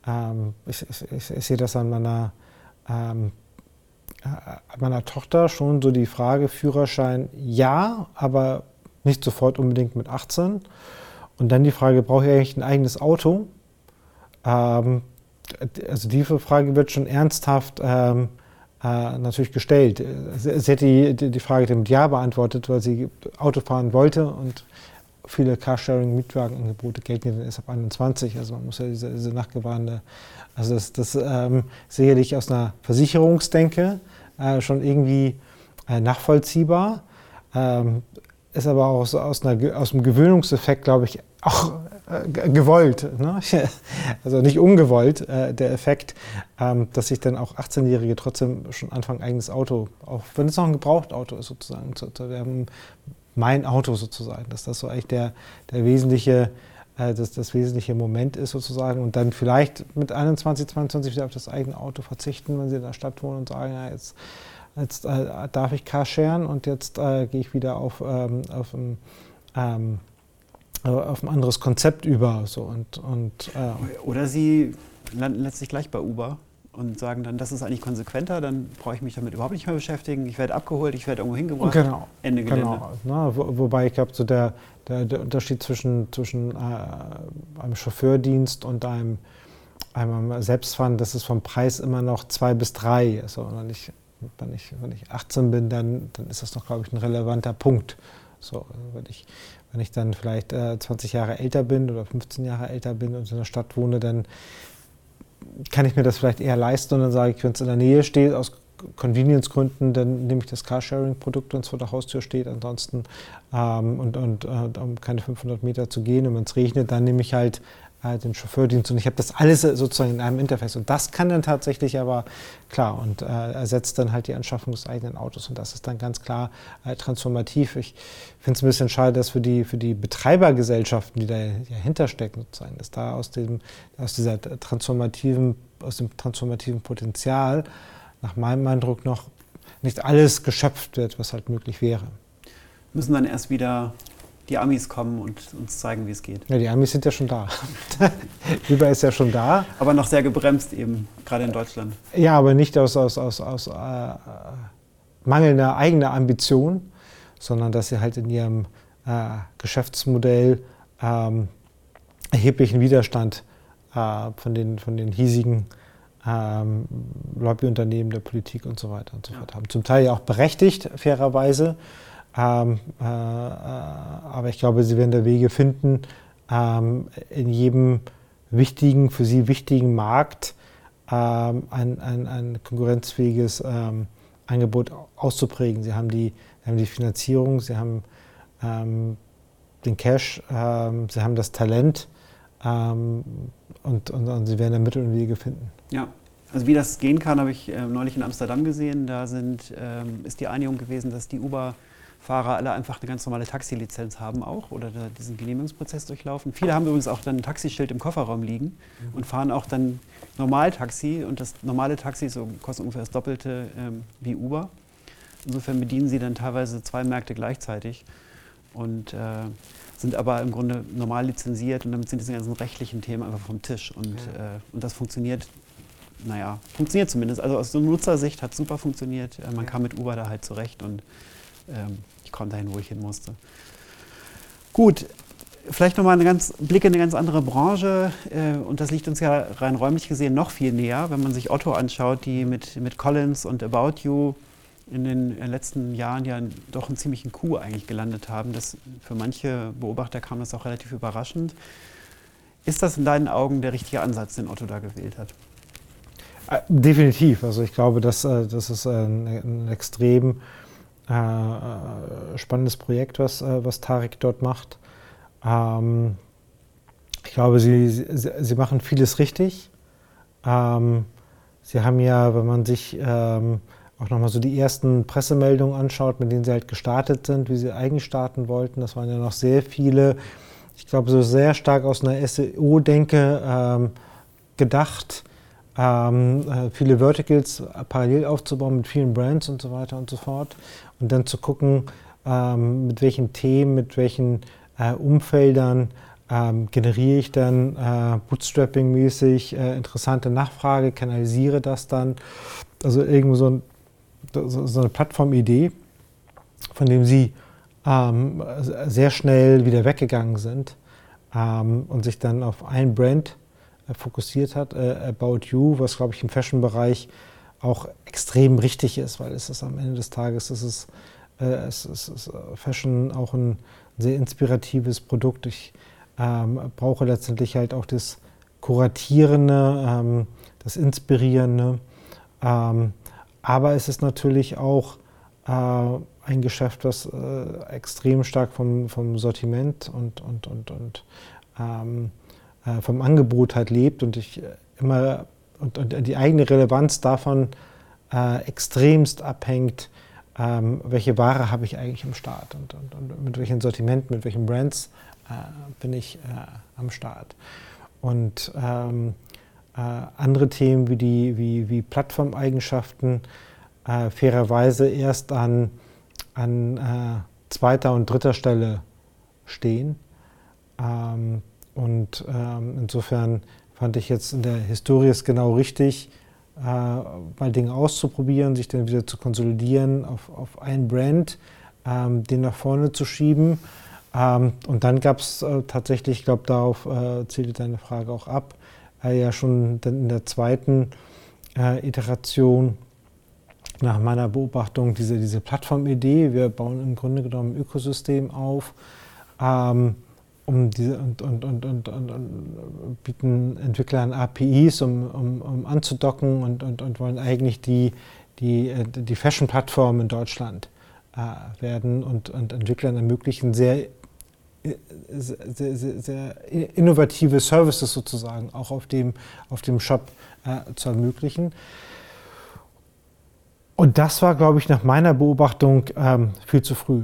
ähm, ich, ich, ich, sehe das an meiner, ähm, äh, meiner Tochter schon so die Frage, Führerschein ja, aber nicht sofort unbedingt mit 18. Und dann die Frage, brauche ich eigentlich ein eigenes Auto? Ähm, also diese Frage wird schon ernsthaft ähm, äh, natürlich gestellt. Sie, hat die, die Frage mit Ja beantwortet, weil sie Auto fahren wollte und viele Carsharing-Mietwagenangebote gelten erst ab 21. Also man muss ja diese, diese nachgewarnte, also das, das ähm, sicherlich aus einer Versicherungsdenke äh, schon irgendwie äh, nachvollziehbar. Ähm, ist aber auch so aus, einer, aus einem Gewöhnungseffekt, glaube ich, auch äh, gewollt. Ne? Also nicht ungewollt, äh, der Effekt, ähm, dass sich dann auch 18-Jährige trotzdem schon anfangen, eigenes Auto, auch wenn es noch ein Gebrauchtauto ist, sozusagen, zu, zu werden. Mein Auto sozusagen, dass das so eigentlich der, der wesentliche äh, das, das wesentliche Moment ist sozusagen und dann vielleicht mit 21, 22 wieder auf das eigene Auto verzichten, wenn sie in der Stadt wohnen und sagen, ja, jetzt jetzt äh, darf ich Carsharen und jetzt äh, gehe ich wieder auf, ähm, auf, ein, ähm, auf ein anderes Konzept über. So und, und, äh, Oder Sie landen letztlich gleich bei Uber und sagen dann, das ist eigentlich konsequenter, dann brauche ich mich damit überhaupt nicht mehr beschäftigen. Ich werde abgeholt, ich werde irgendwo hingebracht. Genau. Ende Gelände. Genau. Na, wo, wobei ich glaube, so der, der, der, Unterschied zwischen, zwischen äh, einem Chauffeurdienst und einem, einem Selbstfahren, das ist vom Preis immer noch zwei bis drei. Also nicht wenn ich, wenn ich 18 bin, dann, dann ist das noch, glaube ich, ein relevanter Punkt. So, wenn, ich, wenn ich dann vielleicht äh, 20 Jahre älter bin oder 15 Jahre älter bin und in der Stadt wohne, dann kann ich mir das vielleicht eher leisten und dann sage ich, wenn es in der Nähe steht, aus Convenience-Gründen, dann nehme ich das Carsharing-Produkt, wenn es vor der Haustür steht. Ansonsten, ähm, und, und äh, um keine 500 Meter zu gehen und wenn es regnet, dann nehme ich halt äh, den Chauffeurdienst und ich habe das alles sozusagen in einem Interface. Und das kann dann tatsächlich aber, klar, und äh, ersetzt dann halt die Anschaffung des eigenen Autos. Und das ist dann ganz klar äh, transformativ. Ich finde es ein bisschen schade, dass für die, für die Betreibergesellschaften, die dahinter stecken, sozusagen, dass da aus, dem, aus dieser transformativen, aus dem transformativen Potenzial nach meinem Eindruck noch nicht alles geschöpft wird, was halt möglich wäre. Müssen dann erst wieder die Amis kommen und uns zeigen, wie es geht. Ja, die Amis sind ja schon da. Uber ist ja schon da. Aber noch sehr gebremst eben, gerade in Deutschland. Ja, aber nicht aus, aus, aus, aus äh, mangelnder eigener Ambition, sondern dass sie halt in ihrem äh, Geschäftsmodell ähm, erheblichen Widerstand äh, von, den, von den hiesigen ähm, Lobbyunternehmen der Politik und so weiter und so fort haben. Zum Teil ja auch berechtigt, fairerweise. Ähm, äh, äh, aber ich glaube, sie werden da Wege finden, ähm, in jedem wichtigen, für sie wichtigen Markt ähm, ein, ein, ein, konkurrenzfähiges ähm, Angebot auszuprägen. Sie haben die, haben die Finanzierung, sie haben ähm, den Cash, ähm, sie haben das Talent und, und, und, sie werden da Mittel und Wege finden. Ja, also wie das gehen kann, habe ich äh, neulich in Amsterdam gesehen. Da sind, ist die Einigung gewesen, dass die Uber Fahrer alle einfach eine ganz normale Taxilizenz haben auch oder diesen Genehmigungsprozess durchlaufen. Viele haben übrigens auch dann ein Taxischild im Kofferraum liegen mhm. und fahren auch dann Normaltaxi und das normale Taxi so, kostet ungefähr das Doppelte ähm, wie Uber. Insofern bedienen sie dann teilweise zwei Märkte gleichzeitig und äh, sind aber im Grunde normal lizenziert und damit sind diese ganzen rechtlichen Themen einfach vom Tisch und, ja. äh, und das funktioniert naja, funktioniert zumindest. Also aus so Nutzersicht hat es super funktioniert. Äh, man ja. kam mit Uber da halt zurecht und ähm, komme dahin, wo ich hin musste. Gut, vielleicht nochmal ein Blick in eine ganz andere Branche. Äh, und das liegt uns ja rein räumlich gesehen noch viel näher, wenn man sich Otto anschaut, die mit, mit Collins und About You in den letzten Jahren ja doch einen ziemlichen Coup eigentlich gelandet haben. Das, für manche Beobachter kam das auch relativ überraschend. Ist das in deinen Augen der richtige Ansatz, den Otto da gewählt hat? Äh, definitiv. Also ich glaube, dass, äh, das ist ein, ein extrem äh, spannendes Projekt, was, was Tarek dort macht. Ähm, ich glaube, sie, sie, sie, machen vieles richtig. Ähm, sie haben ja, wenn man sich ähm, auch nochmal so die ersten Pressemeldungen anschaut, mit denen sie halt gestartet sind, wie sie eigentlich starten wollten, das waren ja noch sehr viele, ich glaube, so sehr stark aus einer SEO-Denke ähm, gedacht ähm, äh, viele Verticals parallel aufzubauen mit vielen Brands und so weiter und so fort. Und dann zu gucken, ähm, mit welchen Themen, mit welchen äh, Umfeldern ähm, generiere ich dann äh, Bootstrapping-mäßig äh, interessante Nachfrage, kanalisiere das dann. Also irgendwo so, ein, so, eine Plattformidee, von dem sie ähm, sehr schnell wieder weggegangen sind ähm, und sich dann auf ein Brand äh, fokussiert hat, äh, About You, was, glaube ich, im Fashion-Bereich auch extrem richtig ist, weil es ist am Ende des Tages, es ist, äh, es ist, ist Fashion auch ein sehr inspiratives Produkt. Ich ähm, brauche letztendlich halt auch das Kuratierende, ähm, das Inspirierende. Ähm, aber es ist natürlich auch äh, ein Geschäft, das äh, extrem stark vom, vom Sortiment und, und, und, und ähm, äh, vom Angebot halt lebt und ich äh, immer und, und die eigene Relevanz davon äh, extremst abhängt, ähm, welche Ware habe ich eigentlich am Start und, und, und, mit welchen Sortimenten, mit welchen Brands äh, bin ich äh, am Start. Und ähm, äh, andere Themen wie, die, wie, wie Plattformeigenschaften fairerweise erst an, an zweiter und dritter Stelle stehen. Ähm, und ähm, insofern fand ich jetzt in der Historie es genau richtig, äh, mal Dinge auszuprobieren, sich dann wieder zu konsolidieren auf, auf ein Brand, ähm, den nach vorne zu schieben. Ähm, und dann gab es äh, tatsächlich, ich glaube, darauf äh, zielte deine Frage auch ab, äh, ja schon in der zweiten äh, Iteration nach meiner Beobachtung diese, diese Plattformidee. Wir bauen im Grunde genommen ein Ökosystem auf. Ähm, um diese, und, und, und, und, und, bieten Entwicklern APIs, um, um, um anzudocken und, und, und wollen eigentlich die, die, äh, die Fashion-Plattform in Deutschland äh, werden und, und Entwicklern ermöglichen, sehr, sehr, sehr, sehr, innovative Services sozusagen auch auf dem, auf dem Shop äh, zu ermöglichen. Und das war, glaube ich, nach meiner Beobachtung ähm, viel zu früh.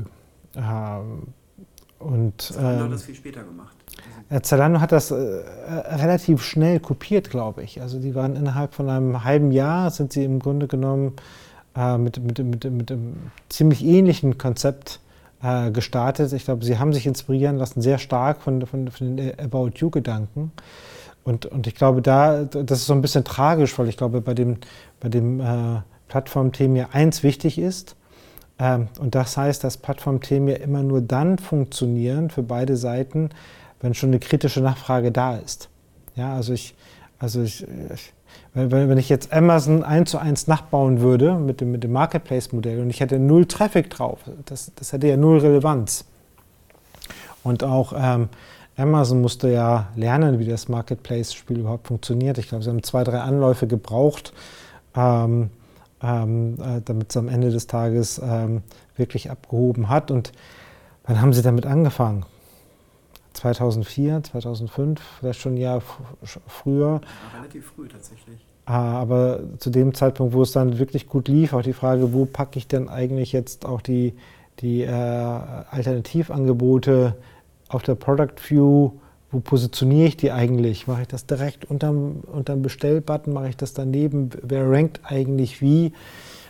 Ähm, und, Zalando hat ähm, das viel später gemacht. Zalando hat das äh, relativ schnell kopiert, glaube ich. Also die waren innerhalb von einem halben Jahr, sind sie im Grunde genommen äh, mit, mit, mit, mit einem ziemlich ähnlichen Konzept äh, gestartet. Ich glaube, sie haben sich inspirieren lassen, sehr stark von, von, von den About You-Gedanken. Und, und ich glaube, da, das ist so ein bisschen tragisch, weil ich glaube, bei dem, bei dem äh, Plattformthema ja eins wichtig ist, und das heißt, dass Plattformthemen ja immer nur dann funktionieren für beide Seiten, wenn schon eine kritische Nachfrage da ist. Ja, also ich, also ich, ich wenn, ich jetzt Amazon eins zu eins nachbauen würde mit dem, mit dem Marketplace-Modell und ich hätte null Traffic drauf, das, das hätte ja null Relevanz. Und auch ähm, Amazon musste ja lernen, wie das Marketplace-Spiel überhaupt funktioniert. Ich glaube, sie haben zwei, drei Anläufe gebraucht. Ähm, ähm, äh, damit es am Ende des Tages ähm, wirklich abgehoben hat. Und wann haben Sie damit angefangen? 2004, 2005, vielleicht schon ein Jahr früher. Ja, relativ früh tatsächlich. Ah, aber zu dem Zeitpunkt, wo es dann wirklich gut lief, auch die Frage, wo packe ich denn eigentlich jetzt auch die, die äh, Alternativangebote auf der Product View wo positioniere ich die eigentlich? Mache ich das direkt unterm, unterm Bestellbutton? Mache ich das daneben? Wer rankt eigentlich wie?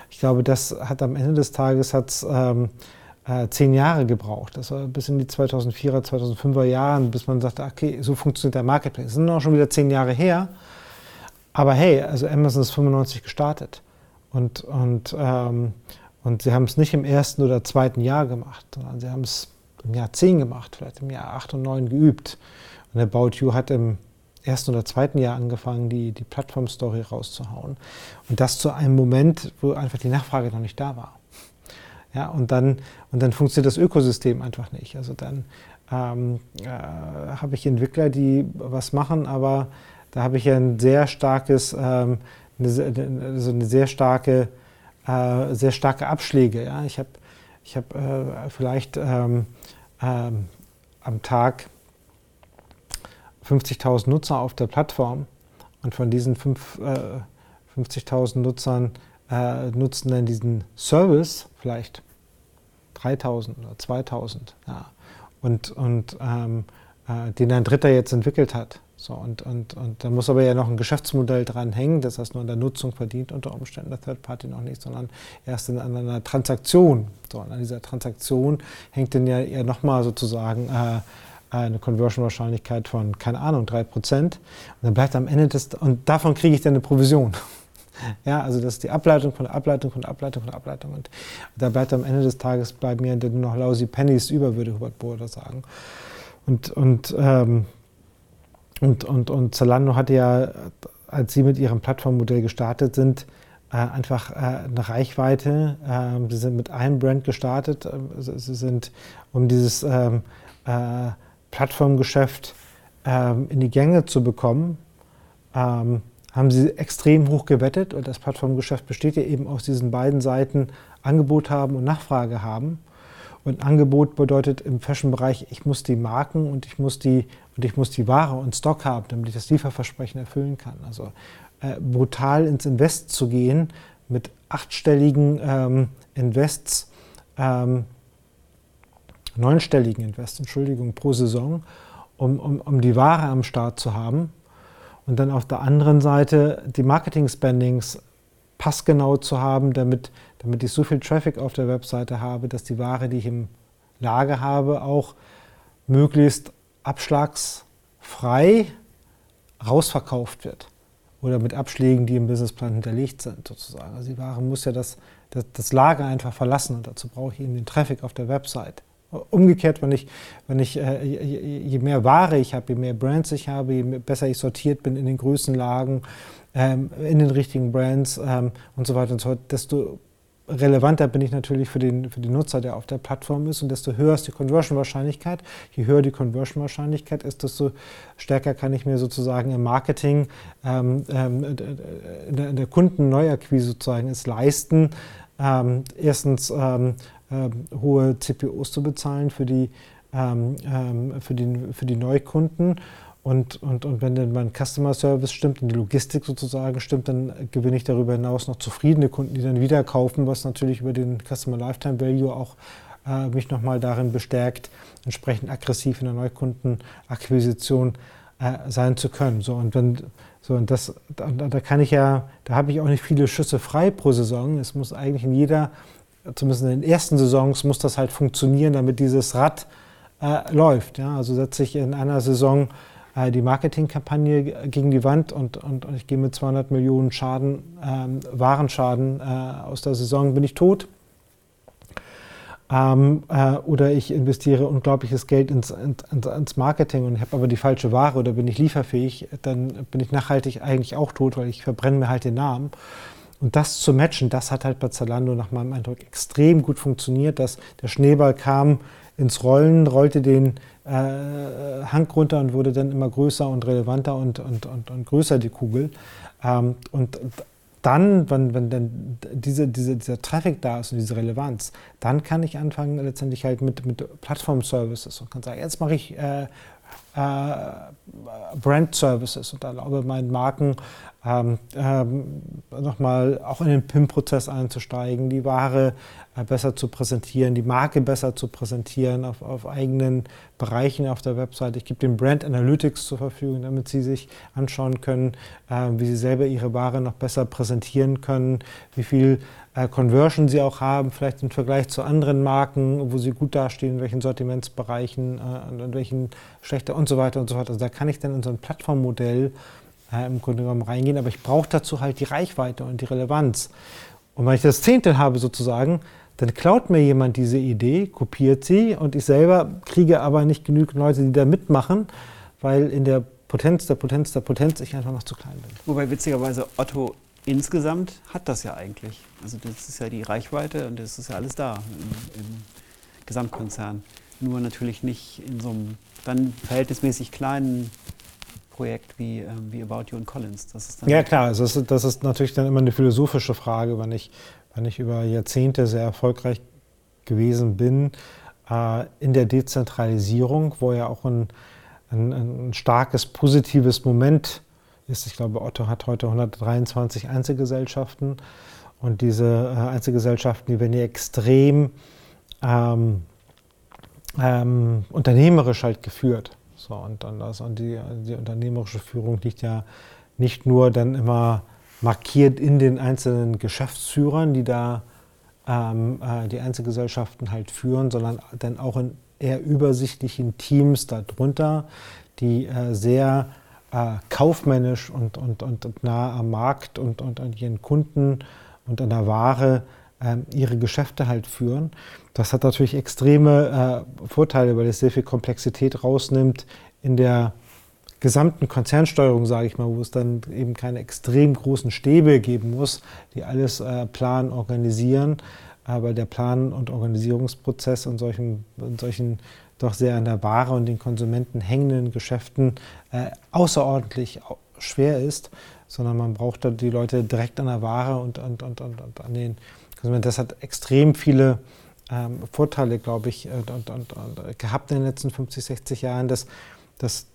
Ich glaube, das hat am Ende des Tages hat's, ähm, äh, zehn Jahre gebraucht. Das war bis in die 2004er, 2005er Jahren, bis man sagte, okay, so funktioniert der Marketplace. Das sind auch schon wieder zehn Jahre her. Aber hey, also Amazon ist 95 gestartet. Und, und, ähm, und sie haben es nicht im ersten oder zweiten Jahr gemacht, sondern sie haben es im Jahr 10 gemacht, vielleicht im Jahr 8 und 9 geübt. Und About You hat im ersten oder zweiten Jahr angefangen, die, die Plattform-Story rauszuhauen. Und das zu einem Moment, wo einfach die Nachfrage noch nicht da war. Ja, und dann, und dann funktioniert das Ökosystem einfach nicht. Also dann ähm, äh, habe ich Entwickler, die was machen, aber da habe ich ja ein sehr starkes, ähm, eine, also eine sehr starke, äh, sehr starke Abschläge. Ja? Ich habe ich hab, äh, vielleicht ähm, ähm am Tag 50.000 Nutzer auf der Plattform und von diesen äh, 50.000 Nutzern äh, nutzen dann diesen Service vielleicht 3.000 oder 2.000. Ja. Und, und ähm, äh, den ein Dritter jetzt entwickelt hat. So, und, und, und da muss aber ja noch ein Geschäftsmodell dran hängen, das heißt nur an der Nutzung verdient unter Umständen der Third Party noch nicht, sondern erst in, an einer Transaktion. So, und an dieser Transaktion hängt dann ja, ja nochmal sozusagen äh, eine Conversion-Wahrscheinlichkeit von, keine Ahnung, 3%. Und dann bleibt am Ende das, und davon kriege ich dann eine Provision. Ja, also das ist die Ableitung von der Ableitung von der Ableitung von der Ableitung. Und da bleibt am Ende des Tages bleiben mir nur noch lousy Pennies über, würde Hubert Bohrer sagen. Und, und, ähm, und, und, und Zalando hatte ja, als sie mit ihrem Plattformmodell gestartet sind, äh, einfach äh, eine Reichweite. Ähm, sie sind mit einem Brand gestartet. Ähm, sie sind um dieses ähm, äh, Plattformgeschäft ähm, in die Gänge zu bekommen, ähm, haben sie extrem hoch gewettet. Und das Plattformgeschäft besteht ja eben aus diesen beiden Seiten Angebot haben und Nachfrage haben. Und Angebot bedeutet im Fashion-Bereich, ich muss die Marken und ich muss die, und ich muss die Ware und Stock haben, damit ich das Lieferversprechen erfüllen kann. Also äh, brutal ins Invest zu gehen mit achtstelligen ähm, Invests, ähm, neunstelligen Invest, Entschuldigung, pro Saison, um, um, um die Ware am Start zu haben. Und dann auf der anderen Seite die Marketing-Spendings passgenau zu haben, damit, damit ich so viel Traffic auf der Webseite habe, dass die Ware, die ich im Lager habe, auch möglichst abschlagsfrei rausverkauft wird. Oder mit Abschlägen, die im Businessplan hinterlegt sind, sozusagen. Also die Ware muss ja das, das, das Lager einfach verlassen und dazu brauche ich eben den Traffic auf der Website. Umgekehrt, wenn ich, wenn ich äh, je mehr Ware ich habe, je mehr Brands ich habe, je besser ich sortiert bin in den Größenlagen, ähm, in den richtigen Brands ähm, und so weiter und so fort, desto relevanter bin ich natürlich für den, für den Nutzer, der auf der Plattform ist und desto höher ist die Conversion-Wahrscheinlichkeit. Je höher die Conversion-Wahrscheinlichkeit ist, desto stärker kann ich mir sozusagen im Marketing, ähm, in, der, Kundenneuakquise sozusagen es leisten, erstens hohe CPOs zu bezahlen für die, ähm, ähm, für die, für die Neukunden. Und, und, und wenn dann mein Customer Service stimmt und die Logistik sozusagen stimmt, dann gewinne ich darüber hinaus noch zufriedene Kunden, die dann wieder kaufen, was natürlich über den Customer Lifetime Value auch äh, mich nochmal darin bestärkt, entsprechend aggressiv in der Neukundenakquisition äh, sein zu können. So, und wenn, so, und das, da, da kann ich ja, da habe ich auch nicht viele Schüsse frei pro Saison. Es muss eigentlich in jeder zumindest in den ersten Saisons muss das halt funktionieren, damit dieses Rad äh, läuft. Ja? Also setze ich in einer Saison äh, die Marketingkampagne gegen die Wand und, und, ich gehe mit 200 Millionen Schaden, ähm, Warenschaden äh, aus der Saison, bin ich tot. Ähm, äh, oder ich investiere unglaubliches Geld ins, ins, ins Marketing und habe aber die falsche Ware oder bin ich lieferfähig, dann bin ich nachhaltig eigentlich auch tot, weil ich verbrenne mir halt den Namen. Und das zu matchen, das hat halt bei Zalando nach meinem Eindruck extrem gut funktioniert, dass der Schneeball kam ins Rollen, rollte den äh, Hang runter und wurde dann immer größer und relevanter und, und, und, und größer die Kugel. Ähm, und dann, wenn, wenn dann diese, diese, dieser Traffic da ist und diese Relevanz, dann kann ich anfangen letztendlich halt mit, mit Plattform-Services und kann sagen, jetzt mache ich äh, Brand Services und erlaube meinen Marken ähm, ähm, nochmal auch in den PIM-Prozess einzusteigen, die Ware äh, besser zu präsentieren, die Marke besser zu präsentieren auf, auf eigenen Bereichen auf der Website. Ich gebe den Brand Analytics zur Verfügung, damit Sie sich anschauen können, äh, wie Sie selber Ihre Ware noch besser präsentieren können, wie viel äh, Conversion Sie auch haben, vielleicht im Vergleich zu anderen Marken, wo Sie gut dastehen, in welchen Sortimentsbereichen, äh, in welchen schlechter und so weiter und so fort. Also da kann ich dann in so ein Plattformmodell äh, im Grunde genommen reingehen, aber ich brauche dazu halt die Reichweite und die Relevanz. Und wenn ich das Zehntel habe sozusagen, dann klaut mir jemand diese Idee, kopiert sie und ich selber kriege aber nicht genügend Leute, die da mitmachen, weil in der Potenz der Potenz der Potenz ich einfach noch zu klein bin. Wobei witzigerweise Otto insgesamt hat das ja eigentlich. Also das ist ja die Reichweite und das ist ja alles da im, im Gesamtkonzern. Nur natürlich nicht in so einem dann verhältnismäßig kleinen Projekt wie, ähm, wie About You und Collins. ja klar, also das, ist, das ist natürlich dann immer eine philosophische Frage, wenn ich, wenn ich über Jahrzehnte sehr erfolgreich gewesen bin äh, in der Dezentralisierung, wo ja auch ein, ein, ein starkes positives Moment ist. Ich glaube, Otto hat heute 123 Einzelgesellschaften und diese äh, Einzelgesellschaften, die werden ja extrem ähm, ähm, unternehmerisch halt geführt. So, und dann das, und die, die unternehmerische Führung liegt ja nicht nur dann immer markiert in den einzelnen Geschäftsführern, die da ähm, äh, die Einzelgesellschaften halt führen, sondern dann auch in eher übersichtlichen Teams darunter, die äh, sehr äh, kaufmännisch und, und, und, nah am Markt und, und an ihren Kunden und an der Ware äh, ihre Geschäfte halt führen. Das hat natürlich extreme äh, Vorteile, weil es sehr viel Komplexität rausnimmt in der gesamten Konzernsteuerung, sage ich mal, wo es dann eben keine extrem großen Stäbe geben muss, die alles äh, planen, organisieren. Aber der Plan- und Organisierungsprozess in solchen, in solchen doch sehr an der Ware und den Konsumenten hängenden Geschäften äh, außerordentlich schwer ist, sondern man braucht da die Leute direkt an der Ware und, und, und, und, und an den Konsumenten. Das hat extrem viele ähm, Vorteile, glaube ich, und, und, und, gehabt in den letzten 50, 60 Jahren. Dass, dass,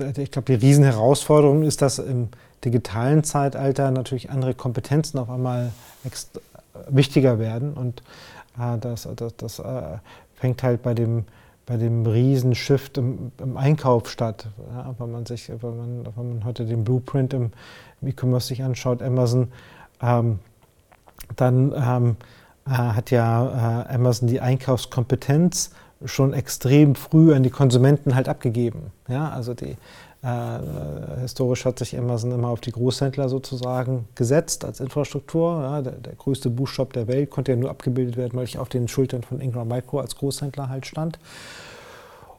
äh, ich glaube, die Riesenherausforderung ist, dass im digitalen Zeitalter natürlich andere Kompetenzen auf einmal wichtiger werden. Und äh, das, das, das äh, fängt halt bei dem, bei dem Riesenshift im, im Einkauf statt. Ja, wenn, man sich, wenn, man, wenn man heute den Blueprint im, im E-Commerce sich anschaut, Amazon, ähm, dann ähm, äh, hat ja äh, Amazon die Einkaufskompetenz schon extrem früh an die Konsumenten halt abgegeben. Ja, also die, äh, historisch hat sich Amazon immer auf die Großhändler sozusagen gesetzt als Infrastruktur. Ja, der, der, größte Buchshop der Welt konnte ja nur abgebildet werden, weil ich auf den Schultern von Ingram Micro als Großhändler halt stand.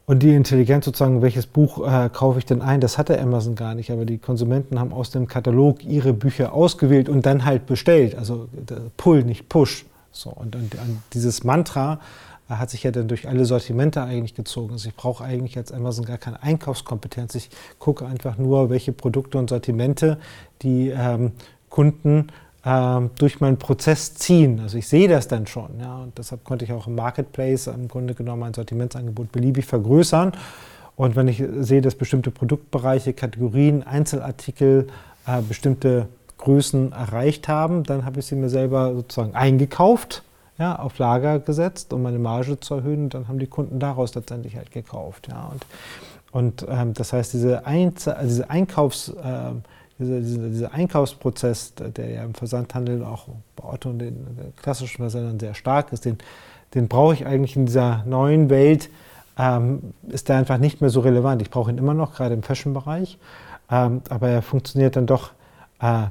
Und die Intelligenz sozusagen, welches Buch äh, kaufe ich denn ein, das hatte Amazon gar nicht. Aber die Konsumenten haben aus dem Katalog ihre Bücher ausgewählt und dann halt bestellt. Also Pull, nicht Push. So, und, und, und dieses Mantra hat sich ja dann durch alle Sortimente eigentlich gezogen. Also ich brauche eigentlich als Amazon gar keine Einkaufskompetenz. Ich gucke einfach nur, welche Produkte und Sortimente die ähm, Kunden ähm, durch meinen Prozess ziehen. Also ich sehe das dann schon. Ja, und deshalb konnte ich auch im Marketplace im Grunde genommen mein Sortimentsangebot beliebig vergrößern. Und wenn ich sehe, dass bestimmte Produktbereiche, Kategorien, Einzelartikel äh, bestimmte Größen erreicht haben, dann habe ich sie mir selber sozusagen eingekauft, ja, auf Lager gesetzt, um meine Marge zu erhöhen. Und dann haben die Kunden daraus letztendlich halt gekauft. Ja. Und, und ähm, das heißt, diese, Einzel also diese Einkaufs, äh, dieser, dieser, dieser, Einkaufsprozess, der ja im Versandhandel auch bei Otto und den, den klassischen Versandern sehr stark ist, den, den brauche ich eigentlich in dieser neuen Welt, ähm, ist der einfach nicht mehr so relevant. Ich brauche ihn immer noch, gerade im Fashion-Bereich, ähm, aber er funktioniert dann doch äh,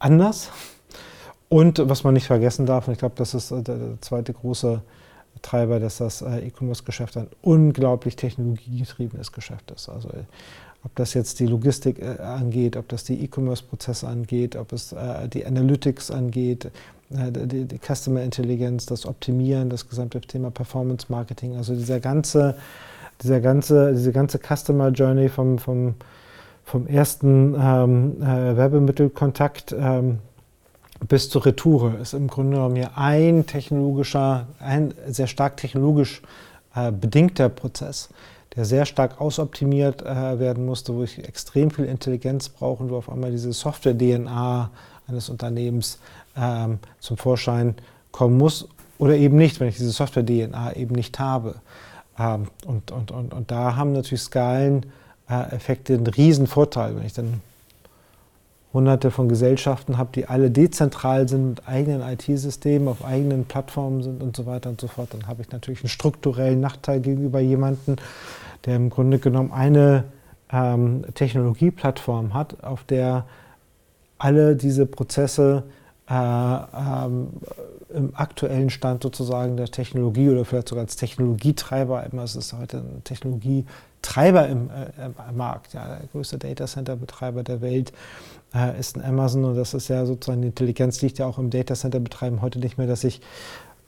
anders. Und was man nicht vergessen darf, und ich glaube, das ist äh, der zweite große Treiber, dass das äh, E-Commerce-Geschäft ein unglaublich technologiegetriebenes Geschäft ist. Also ob das jetzt die Logistik äh, angeht, ob das die E-Commerce-Prozesse angeht, ob es die Analytics angeht, die, die Customer Intelligence, das Optimieren, das gesamte Thema Performance Marketing, also dieser ganze, dieser ganze, diese ganze Customer Journey vom, vom vom ersten ähm, äh, Werbemittelkontakt ähm, bis zur Retoure ist im Grunde genommen hier ein technologischer, ein sehr stark technologisch äh, bedingter Prozess, der sehr stark ausoptimiert äh, werden musste, wo ich extrem viel Intelligenz brauche und wo auf einmal diese Software-DNA eines Unternehmens ähm, zum Vorschein kommen muss oder eben nicht, wenn ich diese Software-DNA eben nicht habe. Ähm, und, und, und, und da haben natürlich Skalen Effekte einen riesen Vorteil, wenn ich dann hunderte von Gesellschaften habe, die alle dezentral sind mit eigenen IT-Systemen, auf eigenen Plattformen sind und so weiter und so fort, dann habe ich natürlich einen strukturellen Nachteil gegenüber jemandem, der im Grunde genommen eine ähm, Technologieplattform hat, auf der alle diese Prozesse äh, ähm, im aktuellen Stand sozusagen der Technologie oder vielleicht sogar als Technologietreiber, immer es ist heute ein Technologietreiber im, äh, im Markt, ja, der größte Datacenter-Betreiber der Welt äh, ist ein Amazon und das ist ja sozusagen, die Intelligenz liegt ja auch im Datacenter-Betreiben heute nicht mehr, dass ich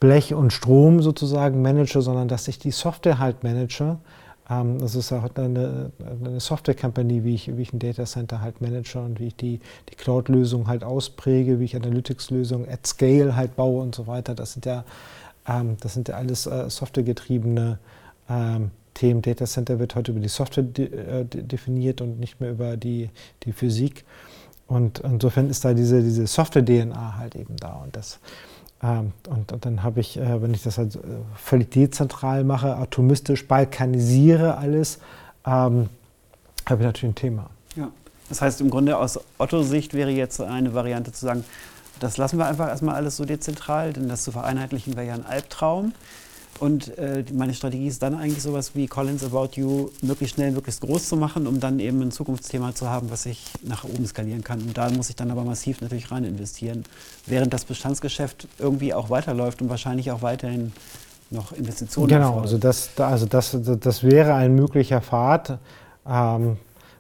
Blech und Strom sozusagen manage, sondern dass ich die Software halt manage. Ähm, das ist auch eine, eine Software-Company, wie ich, wie ich ein Datacenter halt manage und wie ich die, die Cloud-Lösung halt auspräge, wie ich Analytics-Lösungen at Scale halt baue und so weiter. Das sind ja, ähm, das sind ja alles äh, softwaregetriebene ähm, Themen. Datacenter wird heute über die Software de, äh, definiert und nicht mehr über die, die Physik. Und insofern ist da diese, diese Software-DNA halt eben da. Und, das, ähm, und, und, dann habe ich, äh, wenn ich das halt äh, völlig dezentral mache, atomistisch balkanisiere alles, ähm, habe ich natürlich ein Thema. Ja. Das heißt, im Grunde aus Otto-Sicht wäre jetzt eine Variante zu sagen, das lassen wir einfach erstmal alles so dezentral, denn das zu vereinheitlichen wäre ja ein Albtraum. Und äh, meine Strategie ist dann eigentlich sowas wie Collins About You möglichst schnell, möglichst groß zu machen, um dann eben ein Zukunftsthema zu haben, was ich nach oben skalieren kann. Und da muss ich dann aber massiv natürlich rein investieren, während das Bestandsgeschäft irgendwie auch weiterläuft und wahrscheinlich auch weiterhin noch Investitionen Genau, also das, also das, das wäre ein möglicher Pfad. Ähm,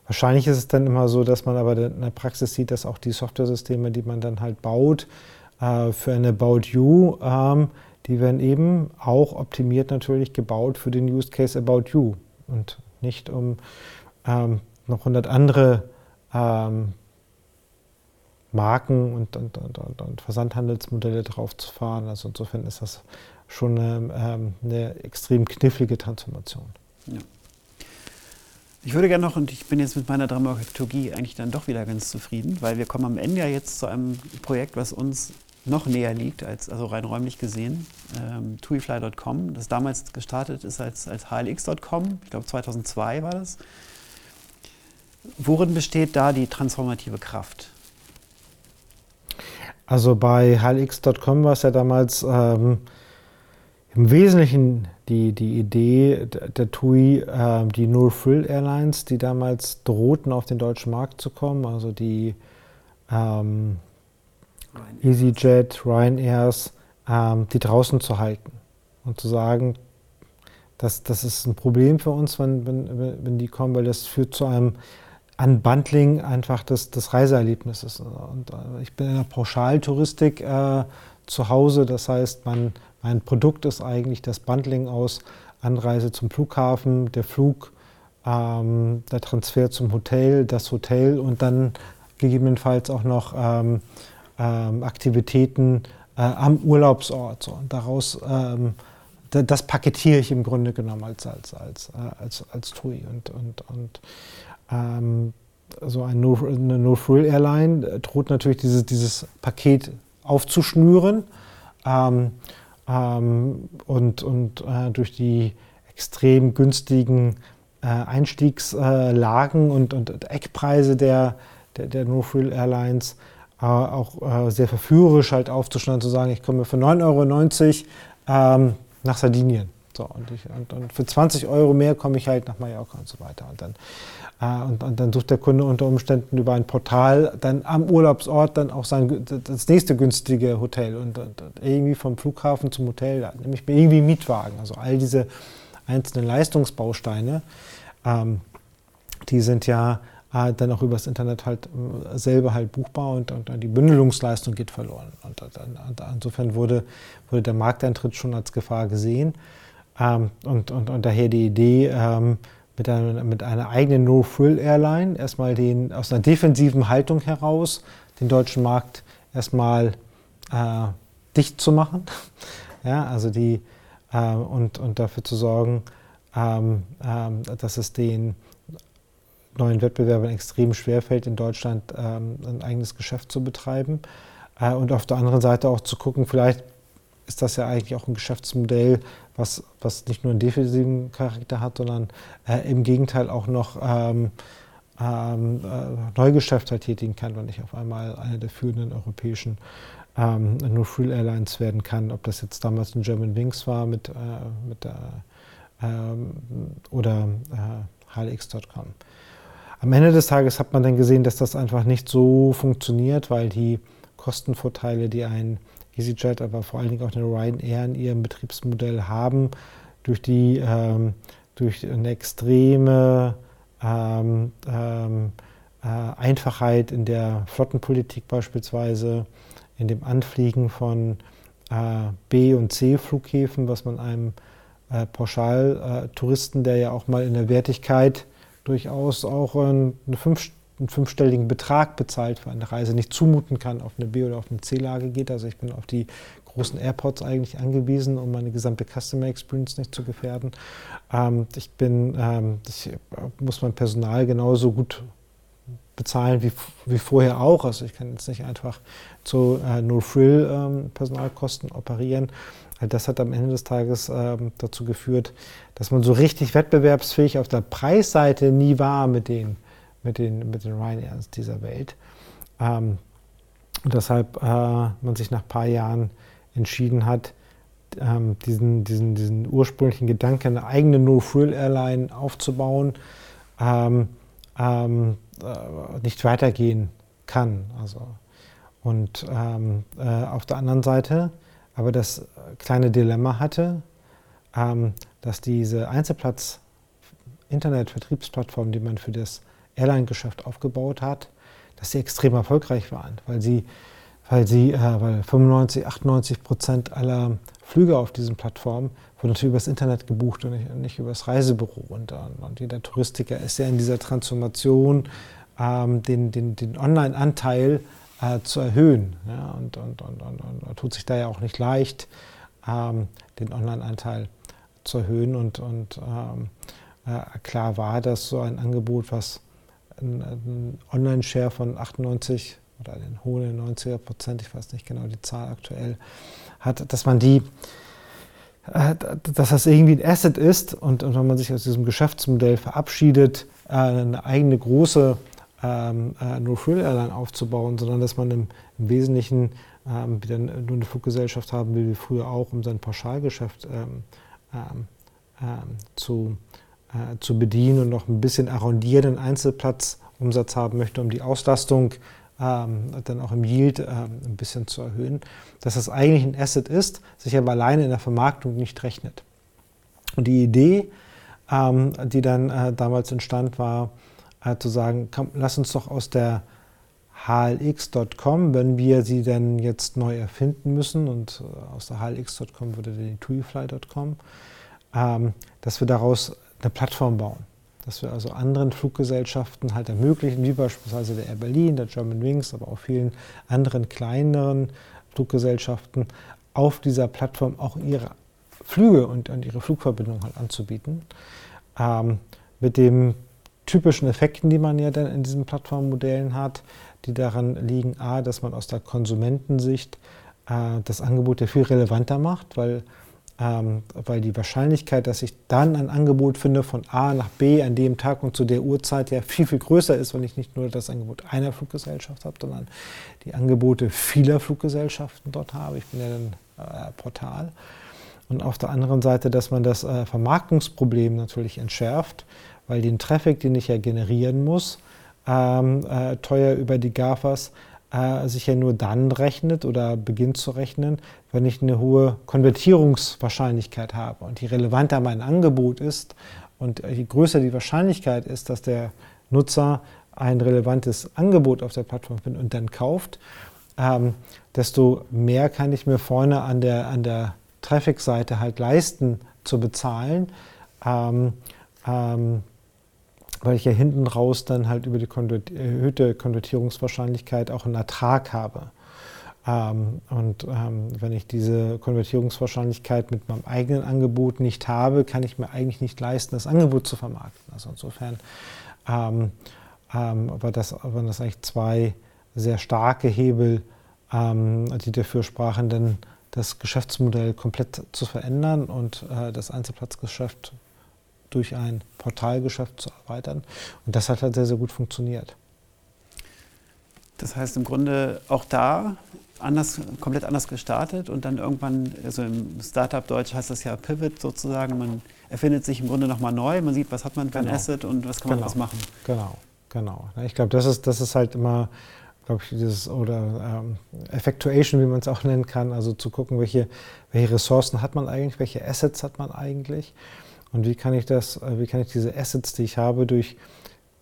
wahrscheinlich ist es dann immer so, dass man aber in der Praxis sieht, dass auch die Softwaresysteme, die man dann halt baut, äh, für eine About You, ähm, die werden eben auch optimiert natürlich gebaut für den Use Case About You und nicht um ähm, noch 100 andere ähm, Marken und, und, und, und, Versandhandelsmodelle drauf zu fahren. Also insofern ist das schon eine, ähm, eine extrem knifflige Transformation. Ja. Ich würde gerne noch, und ich bin jetzt mit meiner Dramaturgie eigentlich dann doch wieder ganz zufrieden, weil wir kommen am Ende ja jetzt zu einem Projekt, was uns noch näher liegt, als, also rein räumlich gesehen. Ähm, TuiFly.com, das damals gestartet ist als, als HLX.com, ich glaube 2002 war das. Worin besteht da die transformative Kraft? Also bei HLX.com war es ja damals ähm, im Wesentlichen die, die Idee der, TUI, äh, die No Frill Airlines, die damals drohten, auf den deutschen Markt zu kommen, also die ähm, EasyJet, Ryanairs, ähm, die draußen zu halten und zu sagen, das, das ist ein Problem für uns, wenn, wenn, wenn die kommen, weil das führt zu einem Unbundling einfach des, des Reiseerlebnisses. Und äh, ich bin in der Pauschaltouristik äh, zu Hause, das heißt, mein, mein Produkt ist eigentlich das Bundling aus Anreise zum Flughafen, der Flug, ähm, der Transfer zum Hotel, das Hotel und dann gegebenenfalls auch noch ähm, Aktivitäten äh, am Urlaubsort. So. Und daraus, ähm, das paketiere ich im Grunde genommen als, als, als, äh, als, als TUI. Und, und, und ähm, so eine No-Frill-Airline äh, droht natürlich dieses, dieses Paket aufzuschnüren. Ähm, ähm, und und äh, durch die extrem günstigen äh, Einstiegslagen und, und Eckpreise der, der, der No-Frill-Airlines auch äh, sehr verführerisch halt aufzuschneiden, zu sagen, ich komme für 9,90 Euro ähm, nach Sardinien. So, und, ich, und, und, für 20 Euro mehr komme ich halt nach Mallorca und so weiter. Und dann, äh, und, und, dann sucht der Kunde unter Umständen über ein Portal dann am Urlaubsort dann auch sein, das nächste günstige Hotel und, irgendwie vom Flughafen zum Hotel, nämlich irgendwie Mietwagen. Also all diese einzelnen Leistungsbausteine, ähm, die sind ja äh, dann auch übers Internet halt äh, selber halt buchbar und, und, und die Bündelungsleistung geht verloren. Und, und, insofern wurde, wurde der Markteintritt schon als Gefahr gesehen. Ähm, und, und, und daher die Idee, ähm, mit, einer, mit einer eigenen No-Frill-Airline erstmal den, aus einer defensiven Haltung heraus den deutschen Markt erstmal äh, dicht zu machen. ja, also die, äh, und, und dafür zu sorgen, ähm, ähm, dass es den neuen Wettbewerbern extrem schwerfällt, in Deutschland ähm, ein eigenes Geschäft zu betreiben. Äh, und auf der anderen Seite auch zu gucken, vielleicht ist das ja eigentlich auch ein Geschäftsmodell, was, was nicht nur einen defensiven Charakter hat, sondern äh, im Gegenteil auch noch ähm, ähm, äh, Neugeschäft tätigen kann, wenn ich auf einmal eine der führenden europäischen ähm, No-Frill Airlines werden kann. Ob das jetzt damals ein German Wings war mit, äh, mit der, ähm, oder äh, HLX.com. Am Ende des Tages hat man dann gesehen, dass das einfach nicht so funktioniert, weil die Kostenvorteile, die ein EasyJet, aber vor allen Dingen auch eine Ryanair in ihrem Betriebsmodell haben, durch die ähm, durch eine extreme ähm, ähm, äh, Einfachheit in der Flottenpolitik beispielsweise, in dem Anfliegen von äh, B- und C-Flughäfen, was man einem äh, Pauschaltouristen, der ja auch mal in der Wertigkeit durchaus auch einen, fünf, einen fünfstelligen Betrag bezahlt für eine Reise, nicht zumuten kann, auf eine B- oder auf eine C-Lage geht. Also ich bin auf die großen Airports eigentlich angewiesen, um meine gesamte Customer Experience nicht zu gefährden. Ähm, ich bin, ähm, ich muss mein Personal genauso gut bezahlen wie, wie vorher auch. Also ich kann jetzt nicht einfach zu äh, No-Frill-Personalkosten ähm, operieren. Das hat am Ende des Tages ähm, dazu geführt, dass man so richtig wettbewerbsfähig auf der Preisseite nie war mit den, mit den, mit den Ryanairs dieser Welt. Ähm, und deshalb äh, man sich nach ein paar Jahren entschieden hat, ähm, diesen, diesen, diesen ursprünglichen Gedanken, eine eigene No-Frill-Airline aufzubauen, ähm, ähm, äh, nicht weitergehen kann. Also, und ähm, äh, auf der anderen Seite aber das kleine Dilemma hatte, ähm, dass diese Einzelplatz Internet-Vertriebsplattform, die man für das Airline-Geschäft aufgebaut hat, dass sie extrem erfolgreich waren, weil sie, weil sie, äh, weil 95, 98 Prozent aller Flüge auf diesen Plattformen wurden natürlich übers Internet gebucht und nicht, nicht übers Reisebüro. Und, und jeder Touristiker ist ja in dieser Transformation, ähm, den, den, den Online-Anteil äh, zu erhöhen. Ja, und, und, und, und, tut sich da ja auch nicht leicht, ähm, den Online-Anteil zu erhöhen. Und, und ähm, äh, klar war, dass so ein Angebot, was einen Online-Share von 98 oder den hohen 90er Prozent, ich weiß nicht genau die Zahl aktuell, hat, dass man die, äh, dass das irgendwie ein Asset ist und, und wenn man sich aus diesem Geschäftsmodell verabschiedet, äh, eine eigene große ähm, äh, nur Frill-Airline aufzubauen, sondern dass man im, im Wesentlichen ähm, wieder nur eine Fluggesellschaft haben will, wie früher auch, um sein Pauschalgeschäft ähm, ähm, ähm zu, äh, zu bedienen und noch ein bisschen arrondierenden Einzelplatzumsatz haben möchte, um die Auslastung ähm, dann auch im Yield ein bisschen zu erhöhen, dass das eigentlich ein Asset ist, sich aber alleine in der Vermarktung nicht rechnet. Und die Idee, die dann äh, damals entstand, war, äh, zu sagen, komm, lass uns doch aus der hlx.com, wenn wir sie denn jetzt neu erfinden müssen, und äh, aus der hlx.com würde die tuifly.com, ähm, dass wir daraus eine Plattform bauen. Dass wir also anderen Fluggesellschaften halt ermöglichen, wie beispielsweise der Air Berlin, der German Wings, aber auch vielen anderen kleineren Fluggesellschaften, auf dieser Plattform auch ihre Flüge und, und ihre Flugverbindung halt anzubieten. Ähm, mit dem typischen Effekten, die man ja dann in diesen Plattformmodellen hat, die daran liegen, a, dass man aus der Konsumentensicht äh, das Angebot ja viel relevanter macht, weil, ähm, weil die Wahrscheinlichkeit, dass ich dann ein Angebot finde von A nach B an dem Tag und zu der Uhrzeit ja viel, viel größer ist, wenn ich nicht nur das Angebot einer Fluggesellschaft habe, sondern die Angebote vieler Fluggesellschaften dort habe. Ich bin ja dann äh, Portal. Und auf der anderen Seite, dass man das äh, Vermarktungsproblem natürlich entschärft, weil den Traffic, den ich ja generieren muss, ähm, äh, teuer über die GAFAs, äh, sich ja nur dann rechnet oder beginnt zu rechnen, wenn ich eine hohe Konvertierungswahrscheinlichkeit habe. Und je relevanter mein Angebot ist und je größer die Wahrscheinlichkeit ist, dass der Nutzer ein relevantes Angebot auf der Plattform findet und dann kauft, ähm, desto mehr kann ich mir vorne an der, an der Traffic-Seite halt leisten zu bezahlen. Ähm, ähm, weil ich ja hinten raus dann halt über die erhöhte Konvertierungswahrscheinlichkeit auch einen Ertrag habe. Ähm, und ähm, wenn ich diese Konvertierungswahrscheinlichkeit mit meinem eigenen Angebot nicht habe, kann ich mir eigentlich nicht leisten, das Angebot zu vermarkten. Also insofern ähm, ähm war, das, waren das eigentlich zwei sehr starke Hebel, ähm, die dafür sprachen, denn das Geschäftsmodell komplett zu verändern und äh, das Einzelplatzgeschäft durch ein Portalgeschäft zu erweitern. Und das hat halt sehr, sehr gut funktioniert. Das heißt im Grunde auch da anders, komplett anders gestartet und dann irgendwann, also im Startup-Deutsch heißt das ja Pivot sozusagen, man erfindet sich im Grunde nochmal neu, man sieht, was hat man für genau. ein Asset und was kann man genau. was machen. Genau, genau. Ich glaube, das ist, das ist halt immer glaube ich, dieses oder ähm, Effectuation, wie man es auch nennen kann, also zu gucken, welche, welche Ressourcen hat man eigentlich, welche Assets hat man eigentlich und wie kann ich das, äh, wie kann ich diese Assets, die ich habe, durch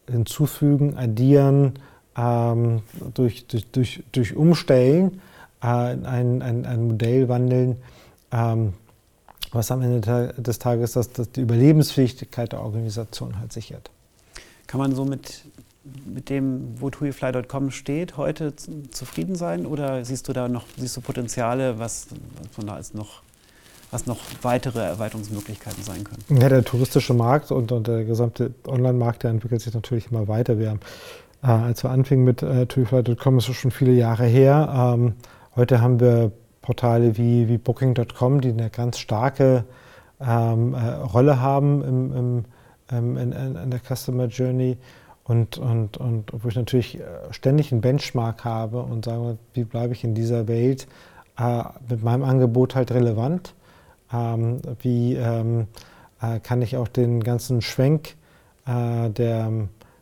hinzufügen, addieren, ähm, durch, durch, durch, durch Umstellen äh, ein, ein, ein Modell wandeln, ähm, was am Ende des Tages das, das die Überlebensfähigkeit der Organisation halt sichert. Kann man so mit, mit dem, wo TuiFly.com steht, heute zufrieden sein oder siehst du da noch siehst du Potenziale, was, was da als noch was noch weitere Erweiterungsmöglichkeiten sein können? Ja, der touristische Markt und, und der gesamte Online-Markt, der entwickelt sich natürlich immer weiter. Wir haben, äh, als wir anfingen mit äh, TuiFly.com, ist schon viele Jahre her. Ähm, heute haben wir Portale wie, wie Booking.com, die eine ganz starke ähm, äh, Rolle haben im, im, in, in, in, der Customer Journey und, und, und wo ich natürlich äh, ständig einen Benchmark habe und sage, wie bleibe ich in dieser Welt äh, mit meinem Angebot halt relevant? Ähm, wie ähm, äh, kann ich auch den ganzen Schwenk äh, der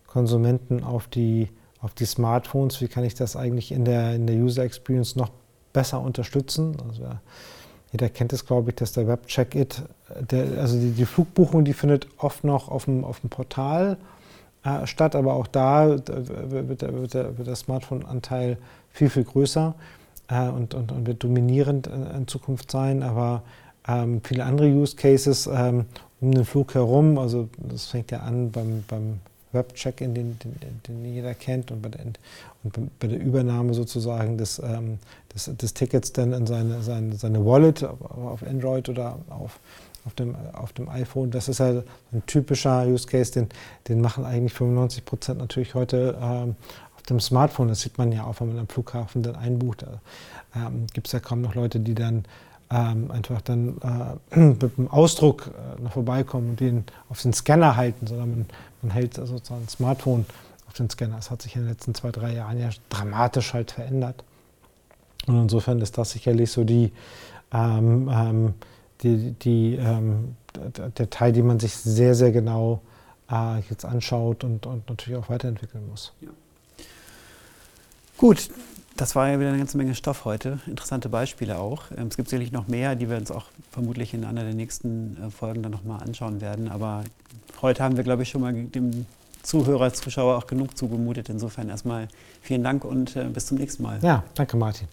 Konsumenten auf die, auf die Smartphones, wie kann ich das eigentlich in der, in der User Experience noch besser unterstützen. Also, jeder kennt es, glaube ich, dass der Web-Check-It, also die, die, Flugbuchung, die findet oft noch auf dem, auf dem Portal äh, statt, aber auch da wird, der, wird der, der Smartphone-Anteil viel, viel größer äh, und, und, und, wird dominierend in, in Zukunft sein. Aber ähm, viele andere Use Cases ähm, um den Flug herum, also das fängt ja an beim, beim Web-Check-In, den, den, den, jeder kennt, und bei der, und bei der Übernahme sozusagen des, ähm, des, des, Tickets dann in seine, seine, seine Wallet auf Android oder auf, auf, dem, auf dem iPhone. Das ist ja halt ein typischer Use Case, den, den machen eigentlich 95 Prozent natürlich heute ähm, auf dem Smartphone. Das sieht man ja auch, wenn man am Flughafen dann einbucht. Da ähm, gibt es ja kaum noch Leute, die dann ähm, einfach dann äh, mit dem Ausdruck äh, noch vorbeikommen und den auf den Scanner halten, sondern man, man hält sozusagen ein Smartphone auf den Scanner. Das hat sich in den letzten zwei, drei Jahren ja dramatisch halt verändert. Und insofern ist das sicherlich so die, ähm, ähm, die, die ähm, der Teil, den man sich sehr, sehr genau äh, jetzt anschaut und, und natürlich auch weiterentwickeln muss. Ja. Gut, das war ja wieder eine ganze Menge Stoff heute. Interessante Beispiele auch. Ähm, es gibt sicherlich noch mehr, die wir uns auch vermutlich in einer der nächsten äh, Folgen dann nochmal anschauen werden. Aber heute haben wir, glaube ich, schon mal dem Zuhörer, Zuschauer auch genug zugemutet. Insofern erstmal vielen Dank und äh, bis zum nächsten Mal. Ja, danke Martin.